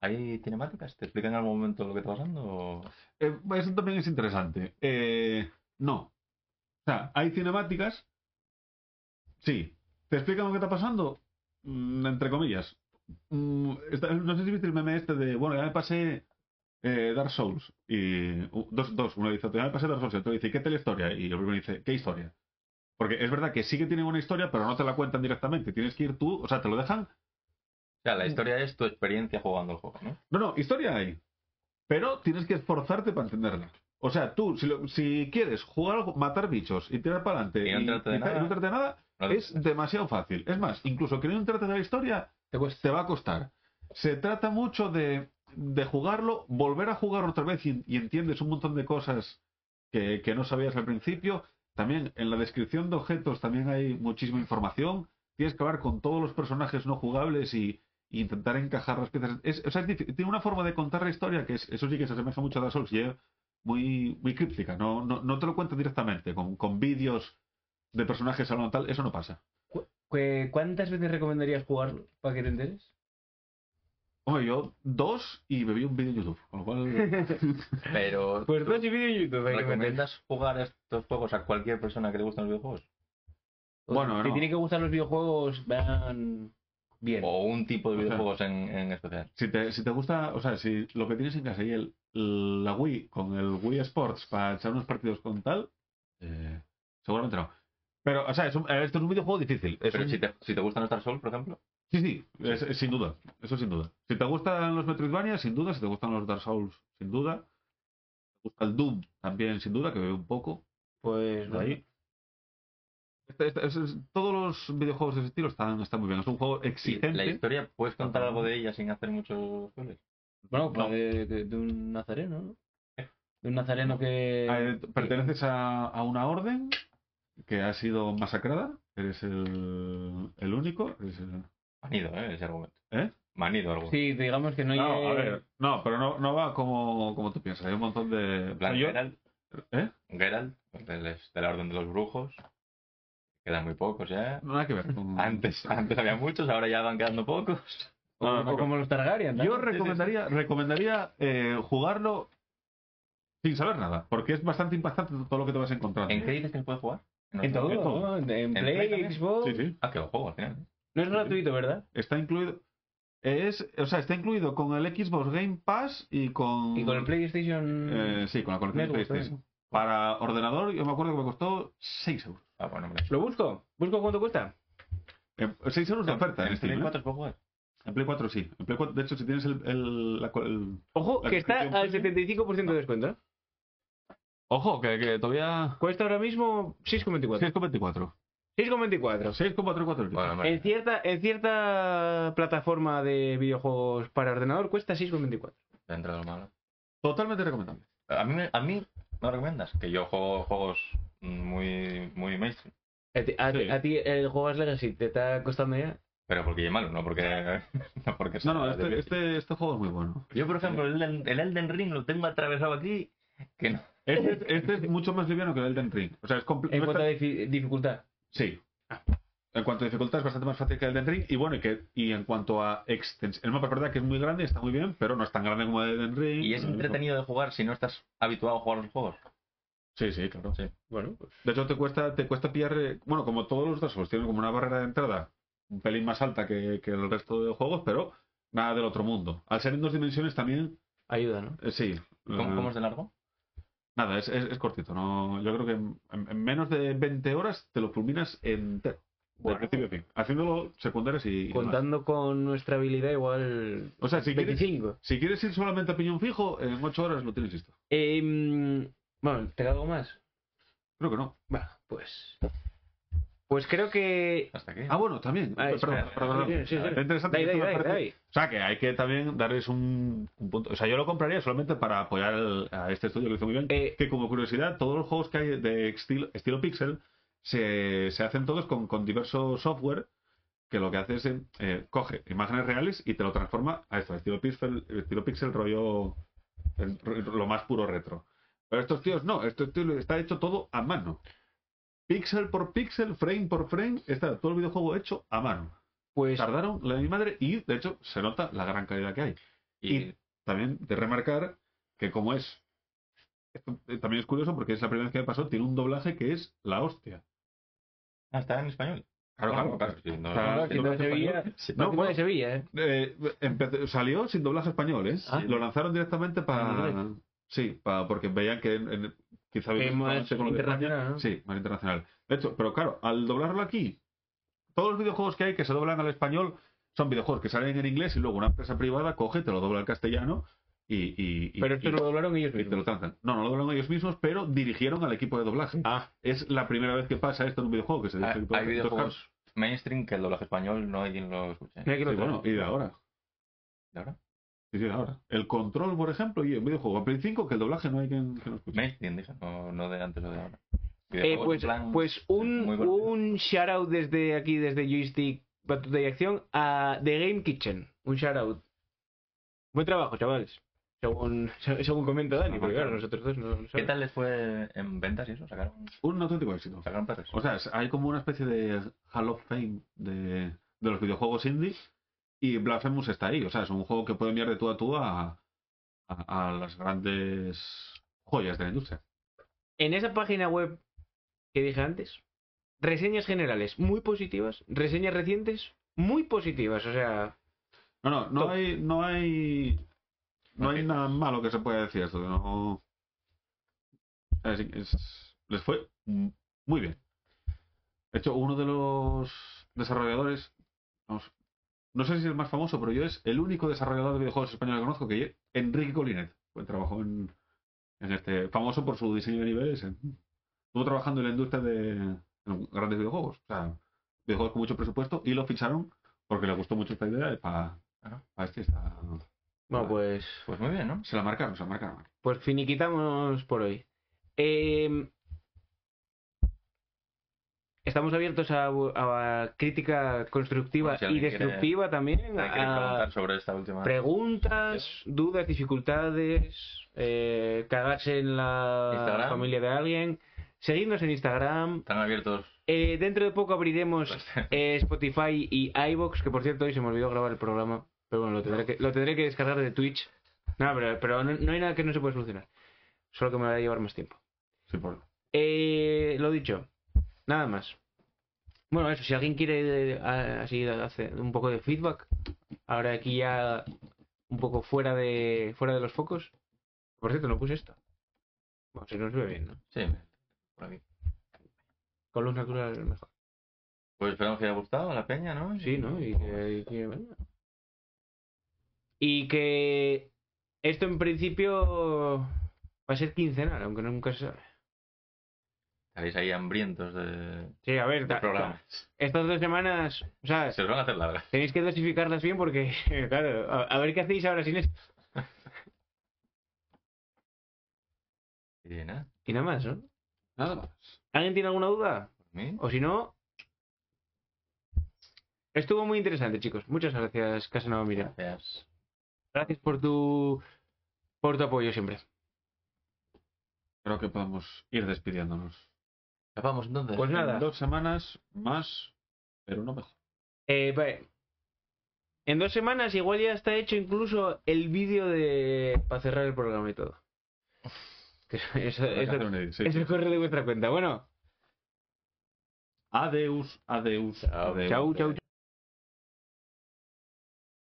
S3: ¿hay cinemáticas? ¿Te explican en algún momento lo que está pasando? o-
S2: Eh, eso también es interesante. Eh, no. O sea, hay cinemáticas. Sí. ¿Te explican lo que está pasando? Mm, entre comillas. Mm, está- no sé si viste el meme este de, bueno, ya me pasé eh, Dark Souls. Y uh, dos, dos. Uno dice, ya me pasé Dark Souls. Y otro dice, ¿qué tal la historia? Y el primero dice, ¿qué historia? Porque es verdad que sí que tienen una historia, pero no te la cuentan directamente. Tienes que ir tú, o sea, te lo dejan
S3: O sea, la historia es tu experiencia jugando el juego, ¿no?
S2: No, no, historia hay. Pero tienes que esforzarte para entenderla. O sea, tú, si, lo- si quieres jugar, algo, matar bichos y tirar para adelante
S3: Y no enterarte de nada.
S2: no enterarte de nada,
S3: No-
S2: es demasiado fácil. Es más, incluso queriendo enterarte de la historia,
S1: Te
S2: te va a costar. Se trata mucho de, de jugarlo, volver a jugarlo otra vez y, entiendes un montón de cosas que, que no sabías al principio. También en la descripción de objetos también hay muchísima información. Tienes que hablar con todos los personajes no jugables y, intentar encajar las piezas. Es, o sea, tiene una forma de contar la historia que es, eso sí que se asemeja mucho a Dark Souls muy, muy críptica. No, no, no te lo cuentan directamente con, con vídeos de personajes hablando tal. Eso no pasa.
S1: Cu- cu- ¿Cuántas veces recomendarías jugarlo para que te enteres?
S2: Hombre, yo dos y me vi un vídeo en YouTube. Con lo cual...
S3: Pero,
S1: Pues
S3: ¿tú
S1: dos y vídeo en YouTube. hay que meter.
S3: ¿recomiendas jugar estos juegos a cualquier persona que le gustan los videojuegos?
S2: Bueno, no.
S1: tiene que gustar los videojuegos, vean bien.
S3: ¿O un tipo de
S2: O sea,
S3: videojuegos en, en especial?
S2: Si te, si te gusta, o sea, si lo que tienes en casa y el, la Wii con el Wii Sports para echar unos partidos con tal, eh, seguramente no. Pero, o sea, es un- eh, esto es un videojuego difícil. Es
S3: Pero
S2: un-
S3: si te, si te gustan Star Souls, por ejemplo,
S2: Sí, sí, es- es sin duda. Eso sin duda. Si te gustan los Metroidvania, sin duda. Si te gustan los Dark Souls, sin duda. Si te gusta el Doom, también sin duda, que veo un poco.
S1: Pues
S2: Por ahí. Este- este- es- es- todos los videojuegos de ese estilo están, están muy bien. Es un juego exigente.
S3: la historia, ¿puedes contar algo de ella sin hacer mucho spoilers?
S1: Bueno,
S3: No.
S1: de, de- de un nazareno, ¿no? De un nazareno que...
S2: Eh, perteneces a, a una orden que ha sido masacrada. Eres el, el único. eres el-
S3: Manido, ¿eh? Ese argumento.
S2: ¿Eh?
S3: Manido algo.
S1: Sí, digamos que no hay...
S2: No, a ver, no, pero no, no va como, como tú piensas. Hay un montón de.
S3: En plan,
S2: Yo-
S3: Geralt,
S2: ¿Eh?
S3: Geralt, de, la Orden de los Brujos. Quedan muy pocos ya.
S2: Nada que ver. con-
S3: Antes, antes había muchos, ahora ya van quedando pocos.
S1: O,
S2: No, no,
S1: o como los Targaryen, ¿no?
S2: Yo recomendaría, recomendaría eh, jugarlo sin saber nada, porque es bastante impactante todo lo que te vas encontrando.
S3: ¿En qué dices que se puede jugar?
S1: En todo,
S2: En todo.
S1: ¿no? En, en
S3: Play?
S1: Xbox...
S2: Sí, sí.
S3: Ah, que lo juego al final.
S1: No es gratuito, ¿verdad?
S2: Está incluido. Es, o sea, está incluido con el Xbox Game Pass y con.
S1: Y con el PlayStation...
S2: eh, sí, con la colección de
S1: Network,
S2: PlayStation. Para ordenador, yo me acuerdo que me costó 6 euros.
S3: Ah, bueno, hombre.
S1: ¿Lo busco? ¿Busco cuánto cuesta?
S2: 6 euros de oferta en,
S3: ¿En
S2: Steam.
S3: Play
S2: ¿eh?
S3: 4 se puede jugar?
S2: En Play 4 sí. En Play 4, de hecho, si tienes el. el, la el-
S1: Ojo,
S2: La
S1: que está al 75% de descuento. ¿eh?
S2: Ojo, que, que todavía.
S1: Cuesta ahora mismo 6,24.
S2: 6,24.
S1: 6,24.
S2: 6,44
S3: Bueno.
S1: En cierta, en cierta plataforma de videojuegos para ordenador cuesta 6,24.
S3: Dentro de lo malo.
S2: Totalmente recomendable.
S3: A mí, me- a mí me recomiendas que yo juego juegos muy, muy mainstream.
S1: A ti, a,
S2: Sí.
S1: a ti el Juegas Legacy te está costando ya.
S3: Pero porque es malo, no porque. No, porque
S2: No, no,
S3: sea
S2: este, este, este juego es muy bueno.
S3: Yo, por ejemplo, el, Elden- el Elden Ring lo tengo atravesado aquí. Que no.
S2: Este, este es mucho más liviano que el Elden Ring. O sea, es compl-
S1: En
S2: no
S1: cuanto a
S2: está-
S1: difi- dificultad.
S2: Sí. En cuanto a dificultad es bastante más fácil que el Elden Ring. Y bueno, y, que, y en cuanto a extensión. El mapa es verdad que es muy grande, está muy bien, pero no es tan grande como el Elden Ring.
S3: Y es entretenido de jugar si no estás habituado a jugar los juegos.
S2: Sí, sí, claro.
S3: Sí.
S1: Bueno, pues.
S2: De hecho, te cuesta, te cuesta pillar. eh, Bueno, como todos los Dark tienen como una barrera de entrada un pelín más alta que, que el resto de juegos, pero nada del otro mundo. Al ser en dos dimensiones también,
S1: Ayuda, ¿no?
S2: eh, sí.
S3: ¿Cómo,
S2: eh,
S3: cómo es de largo?
S2: Nada, es, es, es cortito. No, yo creo que en, en menos de 20 horas te lo fulminas entero. De
S1: Bueno.
S2: principio a fin. Haciéndolo secundarias y.
S1: Contando con nuestra habilidad, igual.
S2: O sea, si quieres,
S1: 25.
S2: si quieres ir solamente a piñón fijo, en 8 horas lo tienes listo.
S1: Em, bueno, ¿te da algo más?
S2: Creo que no.
S1: Bueno, pues. Pues creo que.
S3: ¿Hasta aquí?
S2: Ah, bueno, también.
S1: Ah,
S2: perdón,
S1: espera,
S2: perdón,
S1: sí,
S2: perdón.
S1: sí, sí.
S2: Es interesante. O sea, que hay que también darles un, un punto. O sea, yo lo compraría solamente para apoyar el- a este estudio que hizo muy bien.
S1: Eh,
S2: que como curiosidad, todos los juegos que hay de estilo, estilo pixel se, se hacen todos con, con diverso software que lo que hace es eh, coge imágenes reales y te lo transforma a esto, estilo pixel, estilo pixel rollo el- lo más puro retro. Pero estos tíos no, esto tío está hecho todo a mano. Pixel por pixel, frame por frame, está todo el videojuego hecho a mano.
S1: Pues.
S2: Tardaron la de mi madre y de hecho se nota la gran calidad que hay.
S3: Y,
S2: y- También de remarcar que como es, esto eh, también es curioso porque es la primera vez que me pasó, tiene un doblaje que es la hostia.
S3: Ah, está en español.
S2: Claro,
S3: Claro,
S2: claro.
S3: sí, no-
S2: Claro,
S1: no Sevilla.
S2: español.
S3: Sí.
S2: No,
S1: No,
S2: bueno.
S1: de Sevilla, ¿eh?
S2: Eh, empezó- salió sin doblaje español, ¿eh?
S1: Ah.
S2: Lo lanzaron directamente para...
S1: Ah,
S2: Sí, para, porque veían que en- en- quizá había
S1: más
S2: con
S1: internacional, ¿no?
S2: Sí, más internacional. De hecho, pero claro, al doblarlo aquí, todos los videojuegos que hay que se doblan al español son videojuegos que salen en inglés y luego una empresa privada coge, te lo dobla al castellano y... y- y-
S1: Pero esto
S2: y-
S1: lo doblaron ellos
S2: y te lo
S1: mismos.
S2: transan. No, no lo doblaron ellos mismos, pero dirigieron al equipo de doblaje.
S1: Ah,
S2: Es la primera vez que pasa esto en un videojuego que se dirige
S3: Hay,
S2: al equipo de
S3: hay videojuegos mainstream que el doblaje español no hay quien lo escuche.
S2: sí, bueno, y de ahora.
S3: ¿De ahora?
S2: Sí, ahora. El control, por ejemplo, y el videojuego a Play 5, que el doblaje no hay quien, quien lo escuche.
S3: Mainstream, dije, no, no de antes o de ahora.
S1: Eh, pues,
S3: plan-
S1: pues un, un shout out desde aquí, desde Joystick Batuta y Acción, a The Game Kitchen. Un shout out. Buen trabajo, chavales. Según, según comenta Dani, porque claro, nosotros dos no, no
S3: ¿Qué tal les fue en ventas y eso? ¿Sacaron,
S2: Un auténtico éxito.
S3: sacaron perros?
S2: O sea, hay como una especie de Hall of Fame de, de los videojuegos indie y Blasphemous está ahí. O sea, es un juego que puede enviar de tú a tú a, a, a las grandes joyas de la industria.
S1: En esa página web que dije antes, reseñas generales muy positivas, reseñas recientes muy positivas, o sea,
S2: No, no, no
S1: Top.
S2: hay, no hay, no hay nada malo que se pueda decir esto. No, es- es- les fue muy bien. De hecho, uno de los desarrolladores, vamos, no sé si es el más famoso, pero yo es el único desarrollador de videojuegos español que conozco, que es Enrique Colinet. Pues trabajó en, en este, famoso por su diseño de niveles. estuvo trabajando en la industria de en grandes videojuegos, o sea, videojuegos con mucho presupuesto, y lo ficharon porque le gustó mucho esta idea y para este está,
S1: Bueno, pues,
S3: Pues muy bien, ¿no?
S2: Se la marcaron, se la marcaron.
S1: pues finiquitamos por hoy. Eh, estamos abiertos a, a crítica constructiva
S3: Bueno, si
S1: y
S3: alguien quiere-
S1: destructiva también.
S3: ¿Alguien quiere
S1: a
S3: sobre esta última?
S1: preguntas, dudas, dificultades, eh, cagarse en la
S3: Instagram.
S1: familia de alguien. Seguidnos en Instagram.
S3: Están abiertos.
S1: Eh, dentro de poco abriremos eh, Spotify y iBox, que por cierto hoy se me olvidó grabar el programa. Pero bueno, lo tendré que, lo tendré que descargar de Twitch. No, pero, pero no, no hay nada que no se pueda solucionar. Solo que me va a llevar más tiempo.
S2: Sí, por...
S1: Eh, lo dicho, nada más. Bueno, eso, si alguien quiere eh, así hacer un poco de feedback, ahora aquí ya un poco fuera de fuera de los focos. Por cierto, no puse esto. Bueno, si no se ve bien, ¿no?
S3: Sí, por aquí.
S1: Con luz natural es mejor.
S3: Pues esperamos que haya gustado a la peña, ¿no?
S1: Sí, ¿no? Y que, y que, bueno. Y que esto en principio va a ser quincenal, aunque nunca se sabe.
S3: Estaréis ahí hambrientos de,
S1: Sí, a ver,
S3: de
S1: ta-
S3: programas.
S1: estas dos semanas, o sea,
S3: Se os van a hacer largas.
S1: tenéis que dosificarlas bien porque, claro, a, a ver qué hacéis ahora sin esto.
S3: Y nada,
S1: Y nada más, ¿no?
S2: Nada más.
S1: ¿Alguien tiene alguna duda?
S3: mí.
S1: O si no... Estuvo muy interesante, chicos. Muchas gracias, Casanova Mira.
S3: Gracias.
S1: Gracias por tu por tu apoyo siempre.
S2: Creo que podemos ir despidiéndonos.
S3: ¿Ya vamos entonces?
S1: Pues nada.
S2: En dos semanas más, pero no mejor.
S1: Eh, vale. En dos semanas igual ya está hecho incluso el vídeo de para cerrar el programa y todo. Que eso, eso, eso- eso corre de vuestra cuenta. Bueno,
S2: Adeus, adeus,
S3: Chao.
S2: adeus.
S1: chau, chau.